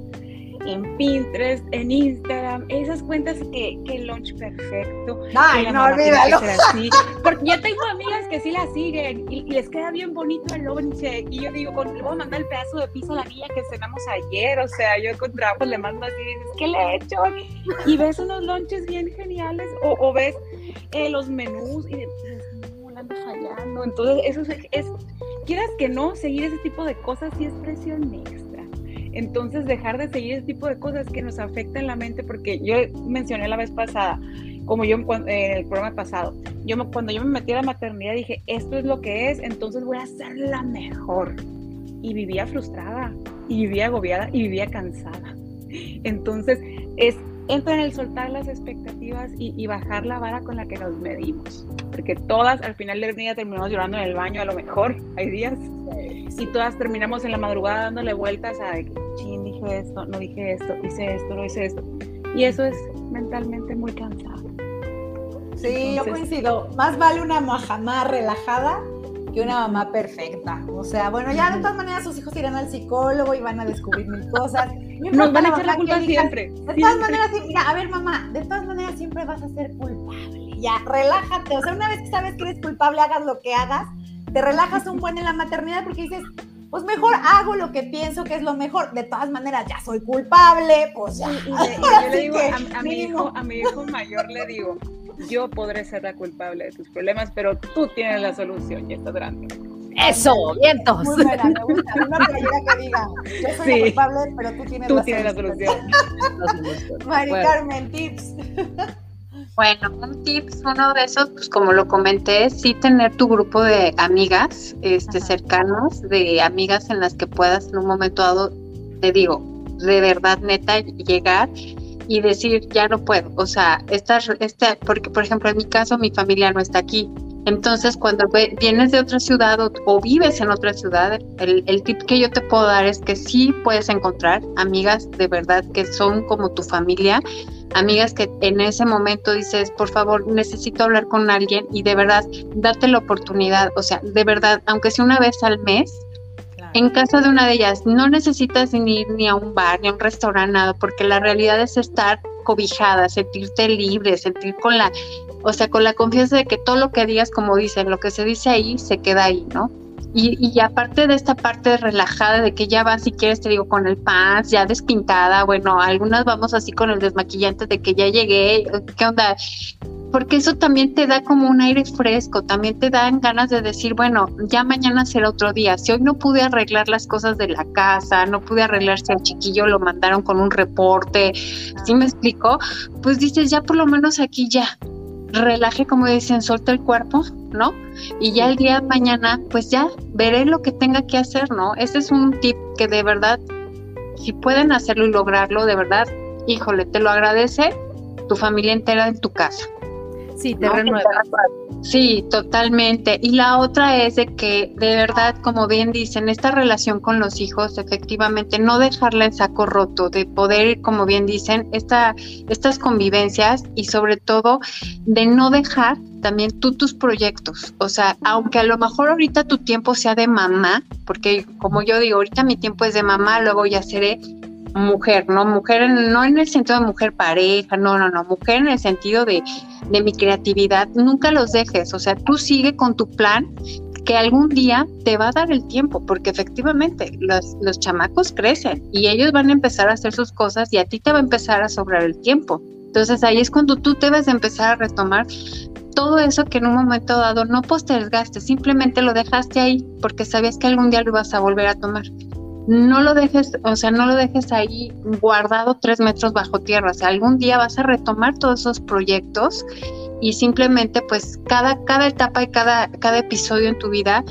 en Pinterest, en Instagram, esas cuentas que, que el lunch perfecto. Ay, no, olvídalo. Porque ya tengo amigas que sí la siguen y, les queda bien bonito el lonche. Y yo digo, le voy a mandar el pedazo de pizza a la niña que cenamos ayer. O sea, yo con trabajo le mando así y dices, ¿qué le he hecho? Y ves unos lunches bien geniales o, o ves eh, los menús y dices, no, la ando fallando. Entonces, eso es, es, quieras que no, seguir ese tipo de cosas sí es presión. Entonces, dejar de seguir ese tipo de cosas que nos afectan la mente, porque yo mencioné la vez pasada, como yo en el programa pasado, yo cuando yo me metí a la maternidad dije, esto es lo que es, entonces voy a ser la mejor. Y vivía frustrada, y vivía agobiada, y vivía cansada. Entonces, es entra en el soltar las expectativas y, y, bajar la vara con la que nos medimos. Porque todas al final del día terminamos llorando en el baño, a lo mejor, hay días. Y todas terminamos en la madrugada dándole vueltas a, chin, dije esto, no dije esto, hice esto, no hice esto. Y eso es mentalmente muy cansado. Sí, yo coincido. Más vale una mamá relajada que una mamá perfecta. O sea, bueno, ya de todas maneras sus hijos irán al psicólogo y van a descubrir mil cosas. Nos van a echar la culpa siempre. De todas maneras, mira, a ver, mamá, de todas maneras siempre vas a ser culpable. Ya, relájate. O sea, una vez que sabes que eres culpable, hagas lo que hagas, te relajas un buen en la maternidad porque dices, pues mejor hago lo que pienso que es lo mejor. De todas maneras, ya soy culpable, pues ya. Y, yo le digo a, mi hijo, a mi hijo mayor le digo, yo podré ser la culpable de tus problemas, pero tú tienes la solución y estás grande. Eso, vientos. Muy buena, me gusta. Una playera que diga, yo soy la culpable, pero tú tienes, tú la, tienes solución. la solución. Mari Carmen, tips. Bueno, un tips, uno de esos, pues como lo comenté, es sí tener tu grupo de amigas este, Ajá. cercanos, de amigas en las que puedas en un momento dado, te digo, de verdad, neta, llegar y decir, ya no puedo. O sea, esta, este, porque por ejemplo en mi caso mi familia no está aquí. Entonces, cuando vienes de otra ciudad o, vives en otra ciudad, el, el, tip que yo te puedo dar es que sí puedes encontrar amigas de verdad que son como tu familia, amigas que en ese momento dices, por favor, necesito hablar con alguien y de verdad, date la oportunidad, o sea, de verdad, aunque sea una vez al mes, en casa de una de ellas, no necesitas ni ir ni a un bar, ni a un restaurante, nada, porque la realidad es estar cobijada, sentirte libre, sentir con la, o sea, con la confianza de que todo lo que digas, como dicen, lo que se dice ahí, se queda ahí, ¿no? Y, aparte de esta parte relajada de que ya vas, si quieres, te digo, con el pants, ya despintada, bueno, algunas vamos así con el desmaquillante de que ya llegué, ¿qué onda? Porque eso también te da como un aire fresco, también te dan ganas de decir, bueno, ya mañana será otro día. Si hoy no pude arreglar las cosas de la casa, no pude arreglar si al chiquillo lo mandaron con un reporte, ¿sí me explico? Pues dices, ya por lo menos aquí ya, relaje, como dicen, suelta el cuerpo, ¿no? Y ya el día de mañana, pues ya veré lo que tenga que hacer, ¿no? Ese es un tip que de verdad, si pueden hacerlo y lograrlo, de verdad, híjole, te lo agradece tu familia entera en tu casa. Sí, te. Sí, totalmente. Y la otra es de que, de verdad, como bien dicen, esta relación con los hijos, efectivamente, no dejarla en saco roto, de poder, como bien dicen, esta, estas convivencias y sobre todo de no dejar también tú tus proyectos. O sea, aunque a lo mejor ahorita tu tiempo sea de mamá, porque como yo digo, ahorita mi tiempo es de mamá, luego ya seré mujer, ¿no? Mujer no en el sentido de mujer pareja, no, no, no, mujer en el sentido de, de mi creatividad, nunca los dejes, o sea, tú sigue con tu plan que algún día te va a dar el tiempo, porque efectivamente los, los chamacos crecen y ellos van a empezar a hacer sus cosas y a ti te va a empezar a sobrar el tiempo. Entonces ahí es cuando tú debes de empezar a retomar todo eso que en un momento dado no postergaste, simplemente lo dejaste ahí porque sabías que algún día lo ibas a volver a tomar no lo dejes, o sea, no lo dejes ahí guardado tres metros bajo tierra. O sea, algún día vas a retomar todos esos proyectos y simplemente, pues, cada, cada etapa y cada, cada episodio en tu vida,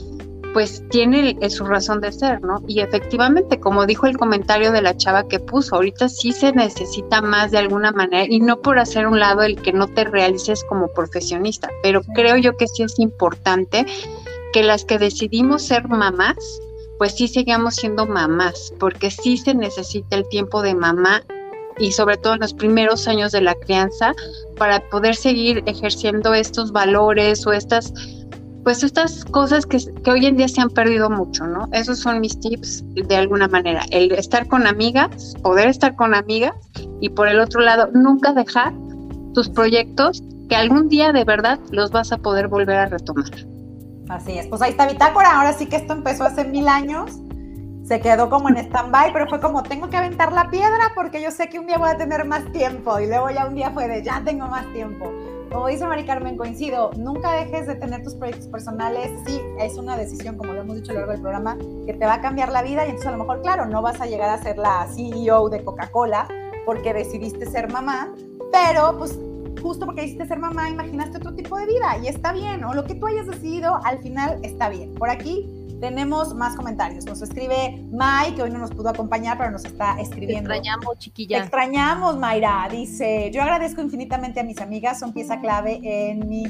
pues tiene su razón de ser, ¿no? Y efectivamente, como dijo el comentario de la chava que puso, ahorita sí se necesita más de alguna manera y no por hacer un lado el que no te realices como profesionista, pero creo yo que sí es importante que las que decidimos ser mamás, pues sí sigamos siendo mamás, porque sí se necesita el tiempo de mamá y sobre todo en los primeros años de la crianza para poder seguir ejerciendo estos valores o estas pues estas cosas que, que, hoy en día se han perdido mucho, ¿no? Esos son mis tips de alguna manera. El estar con amigas, poder estar con amigas y por el otro lado, nunca dejar tus proyectos que algún día de verdad los vas a poder volver a retomar. Así es, pues ahí está Bitácora, ahora sí que esto empezó hace mil años, se quedó como en stand-by, pero fue como, tengo que aventar la piedra porque yo sé que un día voy a tener más tiempo y luego ya un día fue de, ya tengo más tiempo. Como dice Mari Carmen, coincido, nunca dejes de tener tus proyectos personales, sí, es una decisión, como lo hemos dicho a lo largo del programa, que te va a cambiar la vida y entonces a lo mejor, claro, no vas a llegar a ser la CEO de Coca-Cola porque decidiste ser mamá, pero pues justo porque decidiste ser mamá, imaginaste otro tipo de vida y está bien, o lo que tú hayas decidido, al final está bien. Por aquí tenemos más comentarios. Nos escribe Mai, que hoy no nos pudo acompañar, pero nos está escribiendo. extrañamos, chiquilla. extrañamos, Mayra. Dice, yo agradezco infinitamente a mis amigas, son pieza clave en, mi,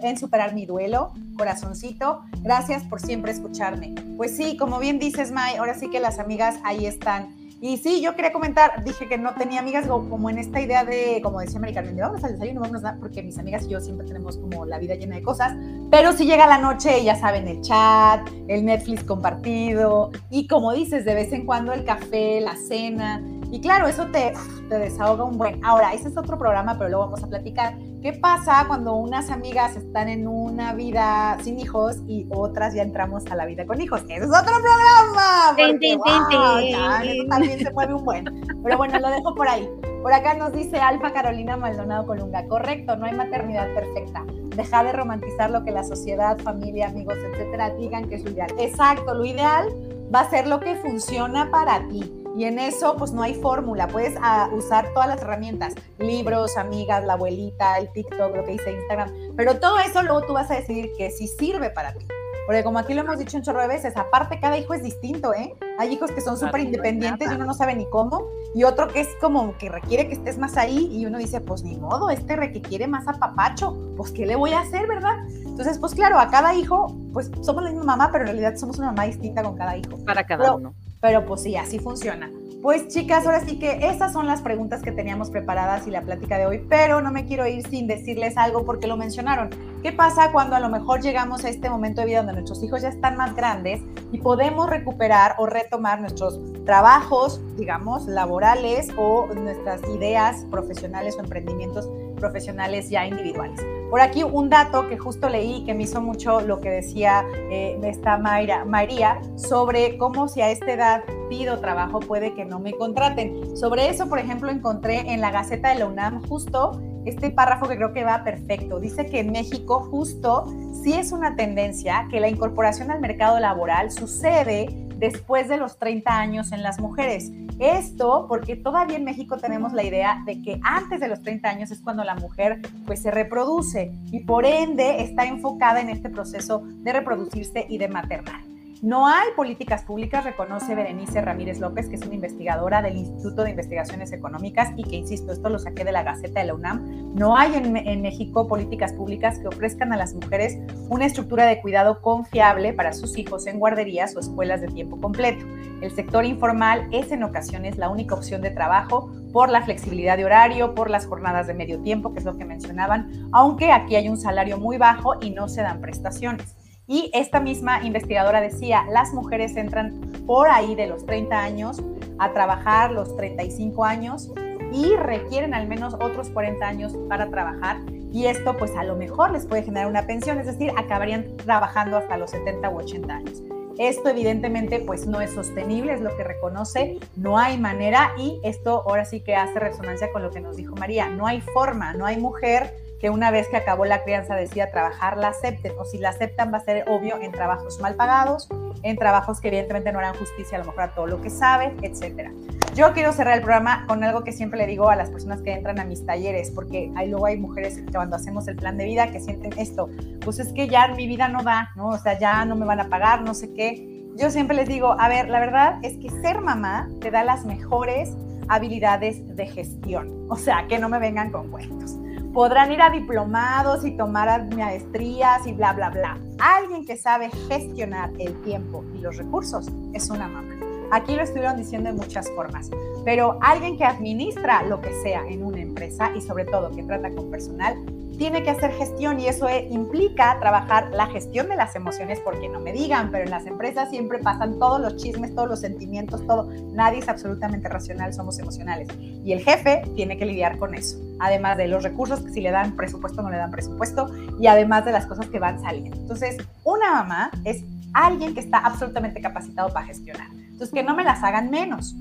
en superar mi duelo. Corazoncito, gracias por siempre escucharme. Pues sí, como bien dices, May, ahora sí que las amigas ahí están y sí, yo quería comentar, dije que no tenía amigas como en esta idea de, como decía América, de vamos al desayuno, vamos a porque mis amigas y yo siempre tenemos como la vida llena de cosas, pero si llega la noche, ya saben, el chat, el Netflix compartido, y como dices, de vez en cuando el café, la cena, y claro, eso te, te desahoga un buen. Ahora, ese es otro programa, pero luego vamos a platicar. ¿Qué pasa cuando unas amigas están en una vida sin hijos y otras ya entramos a la vida con hijos? Ese es otro programa. Porque, wow, también se mueve un buen. Pero bueno, lo dejo por ahí. Por acá nos dice Alfa Carolina Maldonado Colunga. Correcto, no hay maternidad perfecta. Deja de romantizar lo que la sociedad, familia, amigos, etcétera, digan que es lo ideal. Exacto, lo ideal va a ser lo que funciona para ti y en eso, pues no hay fórmula. Puedes uh, usar todas las herramientas, libros, amigas, la abuelita, el TikTok, lo que dice Instagram. Pero todo eso luego tú vas a decidir que sí sirve para ti. Porque como aquí lo hemos dicho un chorro de veces, aparte cada hijo es distinto, ¿eh? Hay hijos que son súper independientes y uno no sabe ni cómo, y otro que es como que requiere que estés más ahí y uno dice, pues ni modo, este requiere más apapacho, pues ¿qué le voy a hacer, verdad? Entonces, pues claro, a cada hijo, pues somos la misma mamá, pero en realidad somos una mamá distinta con cada hijo. Para cada uno pero pues sí, así funciona. Pues chicas, ahora sí que esas son las preguntas que teníamos preparadas y la plática de hoy, pero no me quiero ir sin decirles algo porque lo mencionaron. ¿Qué pasa cuando a lo mejor llegamos a este momento de vida donde nuestros hijos ya están más grandes y podemos recuperar o retomar nuestros trabajos, digamos, laborales o nuestras ideas profesionales o emprendimientos profesionales ya individuales? Por aquí un dato que justo leí que me hizo mucho lo que decía eh, esta Mayra, María sobre cómo si a esta edad pido trabajo puede que no me contraten. Sobre eso, por ejemplo, encontré en la Gaceta de la UNAM justo este párrafo que creo que va perfecto. Dice que en México justo sí es una tendencia que la incorporación al mercado laboral sucede después de los 30 años en las mujeres. Esto porque todavía en México tenemos la idea de que antes de los 30 años es cuando la mujer pues se reproduce y por ende está enfocada en este proceso de reproducirse y de maternar. No hay políticas públicas, reconoce Berenice Ramírez López, que es una investigadora del Instituto de Investigaciones Económicas y que, insisto, esto lo saqué de la Gaceta de la UNAM. No hay en, en, México políticas públicas que ofrezcan a las mujeres una estructura de cuidado confiable para sus hijos en guarderías o escuelas de tiempo completo. El sector informal es en ocasiones la única opción de trabajo por la flexibilidad de horario, por las jornadas de medio tiempo, que es lo que mencionaban, aunque aquí hay un salario muy bajo y no se dan prestaciones. Y esta misma investigadora decía, las mujeres entran por ahí de los 30 años a trabajar los 35 años y requieren al menos otros 40 años para trabajar y esto pues a lo mejor les puede generar una pensión, es decir, acabarían trabajando hasta los 70 u 80 años. Esto evidentemente pues no es sostenible, es lo que reconoce, no hay manera y esto ahora sí que hace resonancia con lo que nos dijo María, no hay forma, no hay mujer que una vez que acabó la crianza decida trabajar, la acepten. O si la aceptan, va a ser obvio en trabajos mal pagados, en trabajos que evidentemente no harán justicia a lo mejor a todo lo que saben, etc. Yo quiero cerrar el programa con algo que siempre le digo a las personas que entran a mis talleres, porque hay, luego hay mujeres que cuando hacemos el plan de vida que sienten esto, pues es que ya mi vida no da, ¿no? O sea, ya no me van a pagar, no sé qué. Yo siempre les digo, a ver, la verdad es que ser mamá te da las mejores habilidades de gestión. O sea, que no me vengan con cuentos podrán ir a diplomados y tomar maestrías y bla, bla, bla. Alguien que sabe gestionar el tiempo y los recursos es una mamá. Aquí lo estuvieron diciendo de muchas formas, pero alguien que administra lo que sea en una empresa y sobre todo que trata con personal tiene que hacer gestión y eso eh, implica trabajar la gestión de las emociones, porque no me digan, pero en las empresas siempre pasan todos los chismes, todos los sentimientos, todo. Nadie es absolutamente racional, somos emocionales. Y el jefe tiene que lidiar con eso, además de los recursos que si le dan presupuesto no le dan presupuesto y además de las cosas que van saliendo. Entonces, una mamá es alguien que está absolutamente capacitado para gestionar. Entonces, que no me las hagan menos.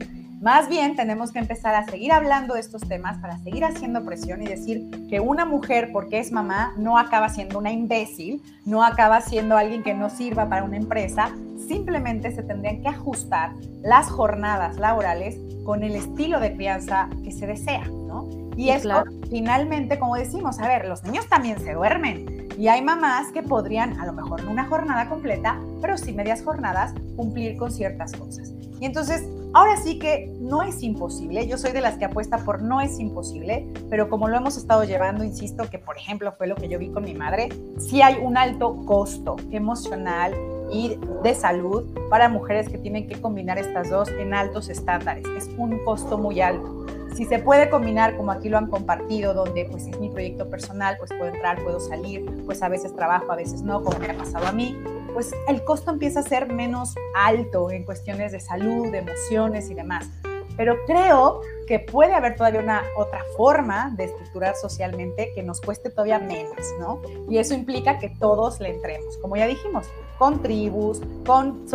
Más bien tenemos que empezar a seguir hablando de estos temas para seguir haciendo presión y decir que una mujer, porque es mamá, no acaba siendo una imbécil, no acaba siendo alguien que no sirva para una empresa, simplemente se tendrían que ajustar las jornadas laborales con el estilo de crianza que se desea, ¿no? Y esto finalmente, como decimos, a ver, los niños también se duermen y hay mamás que podrían, a lo mejor no una jornada completa, pero sí medias jornadas, cumplir con ciertas cosas. Y entonces Ahora sí que no es imposible, yo soy de las que apuesta por no es imposible, pero como lo hemos estado llevando, insisto que por ejemplo fue lo que yo vi con mi madre, sí hay un alto costo emocional y de salud para mujeres que tienen que combinar estas dos en altos estándares. Es un costo muy alto. Si se puede combinar como aquí lo han compartido, donde pues es mi proyecto personal, pues puedo entrar, puedo salir, pues a veces trabajo, a veces no, como me ha pasado a mí, pues el costo empieza a ser menos alto en cuestiones de salud, de emociones y demás. Pero creo que puede haber todavía una otra forma de estructurar socialmente que nos cueste todavía menos, ¿no? Y eso implica que todos le entremos, como ya dijimos, con tribus, con,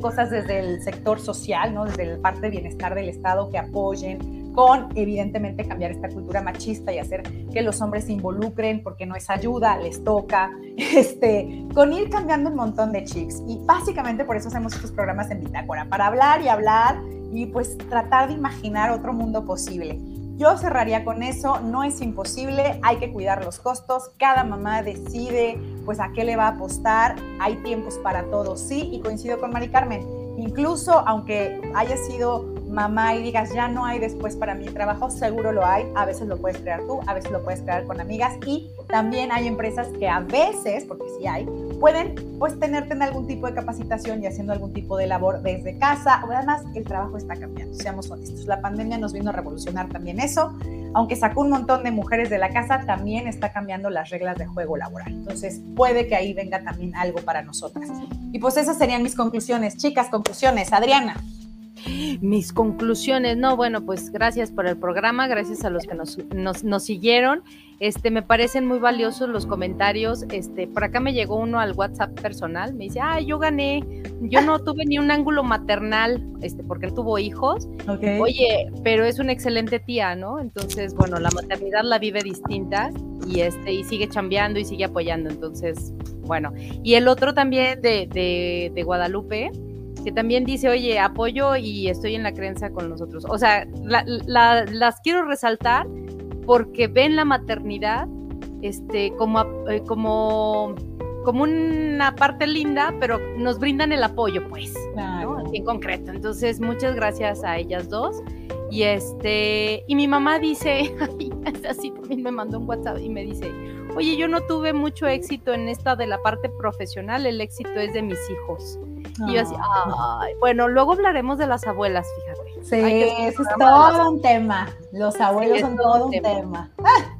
cosas desde el sector social, ¿no? Desde la parte bienestar del Estado que apoyen, con evidentemente cambiar esta cultura machista y hacer que los hombres se involucren porque no es ayuda, les toca, este, con ir cambiando un montón de chips. Y básicamente por eso hacemos estos programas en Bitácora, para hablar y hablar y pues tratar de imaginar otro mundo posible. Yo cerraría con eso, no es imposible, hay que cuidar los costos, cada mamá decide pues a qué le va a apostar, hay tiempos para todo, sí, y coincido con Mari Carmen, incluso aunque haya sido mamá y digas, ya no hay después para mi trabajo, seguro lo hay. A veces lo puedes crear tú, a veces lo puedes crear con amigas y también hay empresas que a veces, porque sí hay, pueden pues tenerte en algún tipo de capacitación y haciendo algún tipo de labor desde casa. Además, el trabajo está cambiando, seamos honestos. La pandemia nos vino a revolucionar también eso. Aunque sacó un montón de mujeres de la casa, también está cambiando las reglas de juego laboral. Entonces, puede que ahí venga también algo para nosotras. Y pues esas serían mis conclusiones. Chicas, conclusiones. Adriana. Mis conclusiones, no, bueno, pues gracias por el programa, gracias a los que nos, nos, nos siguieron. Este, me parecen muy valiosos los comentarios. Este, por acá me llegó uno al WhatsApp personal, me dice, ah, yo gané, yo no tuve ni un ángulo maternal, este, porque él tuvo hijos. Oye, pero es una excelente tía, ¿no? Entonces, bueno, la maternidad la vive distinta y este, y sigue chambeando y sigue apoyando. Entonces, bueno. Y el otro también de, de, de Guadalupe, que también dice, oye, apoyo y estoy en la creencia con nosotros. O sea, las quiero resaltar porque ven la maternidad este, como, eh, como, como una parte linda, pero nos brindan el apoyo, pues, en concreto. Entonces, muchas gracias a ellas dos. Y este, y mi mamá dice, así también me mandó un WhatsApp y me dice, oye, yo no tuve mucho éxito en esta de la parte profesional, el éxito es de mis hijos. Y yo así, bueno, luego hablaremos de las abuelas, fíjate. Sí, eso es todo un tema. Los abuelos son todo un tema.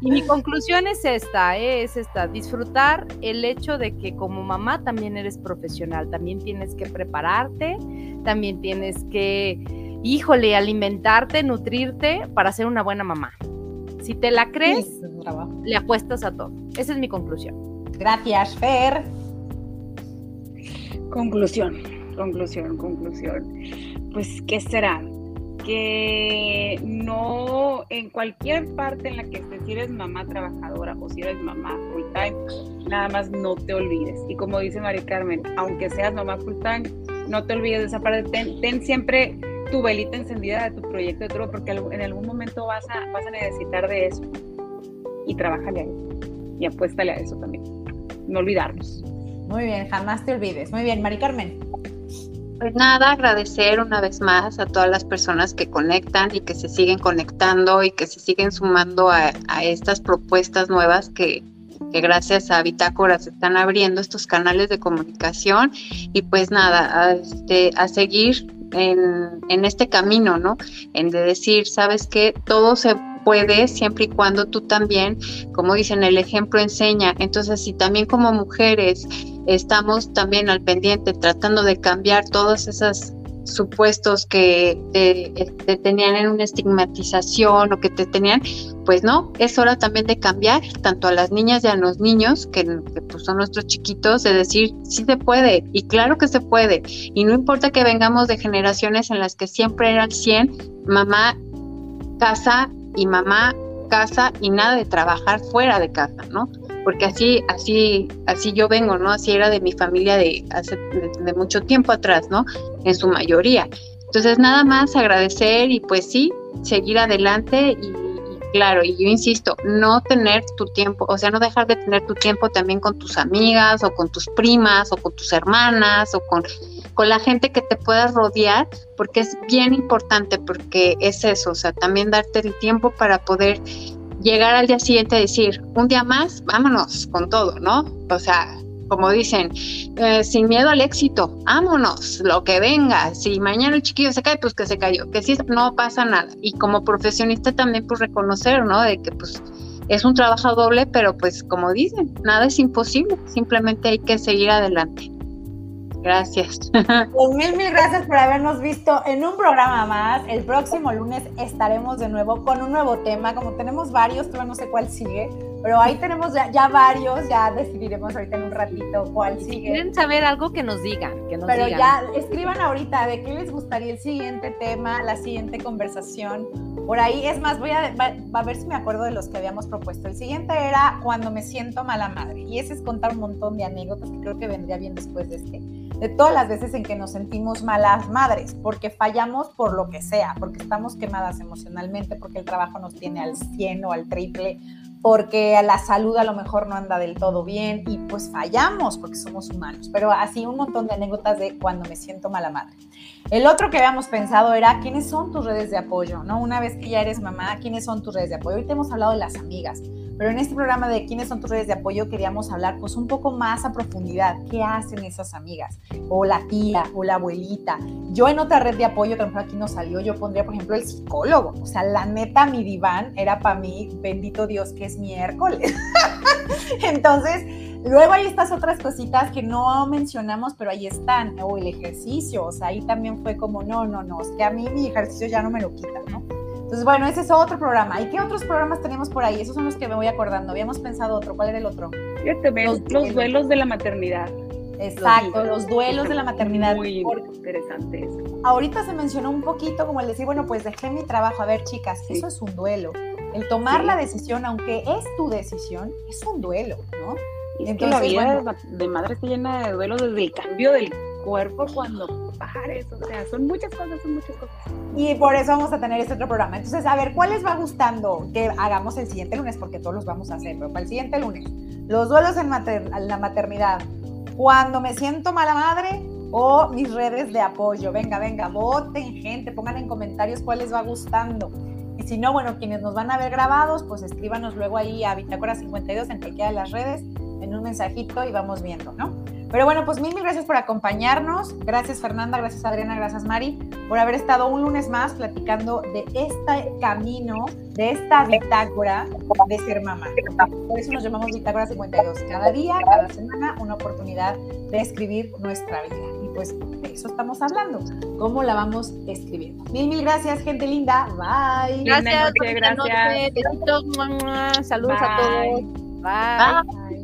Y mi conclusión es esta, ¿eh? es esta, disfrutar el hecho de que como mamá también eres profesional, también tienes que prepararte, también tienes que, híjole, alimentarte, nutrirte para ser una buena mamá. Si te la crees, le apuestas a todo. Esa es mi conclusión. Gracias, Fer. Conclusión, conclusión, conclusión. Pues, ¿qué será? Que no en cualquier parte en la que estés, si eres mamá trabajadora o si eres mamá full time, nada más no te olvides. Y como dice María Carmen, aunque seas mamá full time, no te olvides de esa parte. Ten, siempre tu velita encendida de tu proyecto de todo, porque en algún momento vas a, vas a necesitar de eso. Y trabájale a eso. Y apuéstale a eso también. No olvidarnos. Muy bien, jamás te olvides. Muy bien, Mari Carmen. Pues nada, agradecer una vez más a todas las personas que conectan y que se siguen conectando y que se siguen sumando a, estas propuestas nuevas que, gracias a Bitácora se están abriendo estos canales de comunicación y pues nada, a, este, a seguir en, en, este camino, ¿no? En de decir, sabes que todo se puede siempre y cuando tú también, como dicen, el ejemplo enseña. Entonces, si también como mujeres estamos también al pendiente tratando de cambiar todas esas supuestos que te, tenían en una estigmatización o que te tenían, pues no, es hora también de cambiar tanto a las niñas y a los niños, que, pues son nuestros chiquitos, de decir, sí se puede, y claro que se puede, y no importa que vengamos de generaciones en las que siempre eran 100, mamá, casa y mamá, casa y nada de trabajar fuera de casa, ¿no? Porque así, así, así yo vengo, ¿no? Así era de mi familia de hace de, mucho tiempo atrás, ¿no? En su mayoría. Entonces, nada más agradecer y pues sí, seguir adelante y, claro, y yo insisto, no tener tu tiempo, o sea, no dejar de tener tu tiempo también con tus amigas o con tus primas o con tus hermanas o con, con la gente que te puedas rodear, porque es bien importante, porque es eso, o sea, también darte el tiempo para poder llegar al día siguiente a decir, un día más, vámonos con todo, ¿no? O sea, como dicen, eh, sin miedo al éxito, vámonos, lo que venga. Si mañana el chiquillo se cae, pues que se cayó, que si no pasa nada. Y como profesionista también, pues reconocer, ¿no? De que pues es un trabajo doble, pero pues como dicen, nada es imposible, simplemente hay que seguir adelante. Gracias. Pues mil, mil gracias por habernos visto en un programa más. El próximo lunes estaremos de nuevo con un nuevo tema. Como tenemos varios, todavía no sé cuál sigue, pero ahí tenemos ya, varios. Ya decidiremos ahorita en un ratito cuál sigue. Si quieren saber algo, que nos digan. Que nos pero ya escriban ahorita de qué les gustaría el siguiente tema, la siguiente conversación. Por ahí, es más, voy a, a ver si me acuerdo de los que habíamos propuesto. El siguiente era cuando me siento mala madre. Y ese es contar un montón de anécdotas que creo que vendría bien después de este de todas las veces en que nos sentimos malas madres, porque fallamos por lo que sea, porque estamos quemadas emocionalmente, porque el trabajo nos tiene al 100 o al triple, porque la salud a lo mejor no anda del todo bien y pues fallamos porque somos humanos, pero así un montón de anécdotas de cuando me siento mala madre. El otro que habíamos pensado era quiénes son tus redes de apoyo, ¿no? Una vez que ya eres mamá, quiénes son tus redes de apoyo. Ahorita hemos hablado de las amigas, pero en este programa de quiénes son tus redes de apoyo queríamos hablar pues un poco más a profundidad. ¿Qué hacen esas amigas? O la tía, o la abuelita. Yo en otra red de apoyo, que a lo mejor aquí no salió, yo pondría, por ejemplo, el psicólogo. O sea, la neta, mi diván era para mí, bendito Dios, que es miércoles. Entonces, luego hay estas otras cositas que no mencionamos, pero ahí están. O el ejercicio, o sea, ahí también fue como, no, no, no, es que a mí mi ejercicio ya no me lo quita, ¿no? Entonces, bueno, ese es otro programa. ¿Y qué otros programas tenemos por ahí? Esos son los que me voy acordando. Habíamos pensado otro. ¿Cuál era el otro? Yo también, los, duelos de la maternidad. Exacto, los, duelos de la maternidad. Muy interesante eso. Ahorita se mencionó un poquito como el decir, bueno, pues dejé mi trabajo. A ver, chicas, eso es un duelo. El tomar la decisión, aunque es tu decisión, es un duelo, ¿no? Y Entonces, la vida de madre está llena de duelos desde el cambio del cuerpo cuando pares, o sea, son muchas cosas, son muchas cosas. Y por eso vamos a tener este otro programa. Entonces, a ver, ¿cuál les va gustando que hagamos el siguiente lunes? Porque todos los vamos a hacer, pero para el siguiente lunes, los duelos en la maternidad, cuando me siento mala madre o mis redes de apoyo. Venga, venga, voten, gente, pongan en comentarios cuál les va gustando. Y si no, bueno, quienes nos van a ver grabados, pues escríbanos luego ahí a Bitácora 52 en cualquiera de las redes, en un mensajito y vamos viendo, ¿no? Pero bueno, pues mil, mil gracias por acompañarnos. Gracias Fernanda, gracias Adriana, gracias Mari, por haber estado un lunes más platicando de este camino, de esta bitácora de ser mamá. Por eso nos llamamos Bitácora 52. Cada día, cada semana, una oportunidad de escribir nuestra vida. Y pues de eso estamos hablando, cómo la vamos escribiendo. Mil, mil gracias, gente linda. Bye. Gracias, gracias. Besitos, saludos a todos. Bye.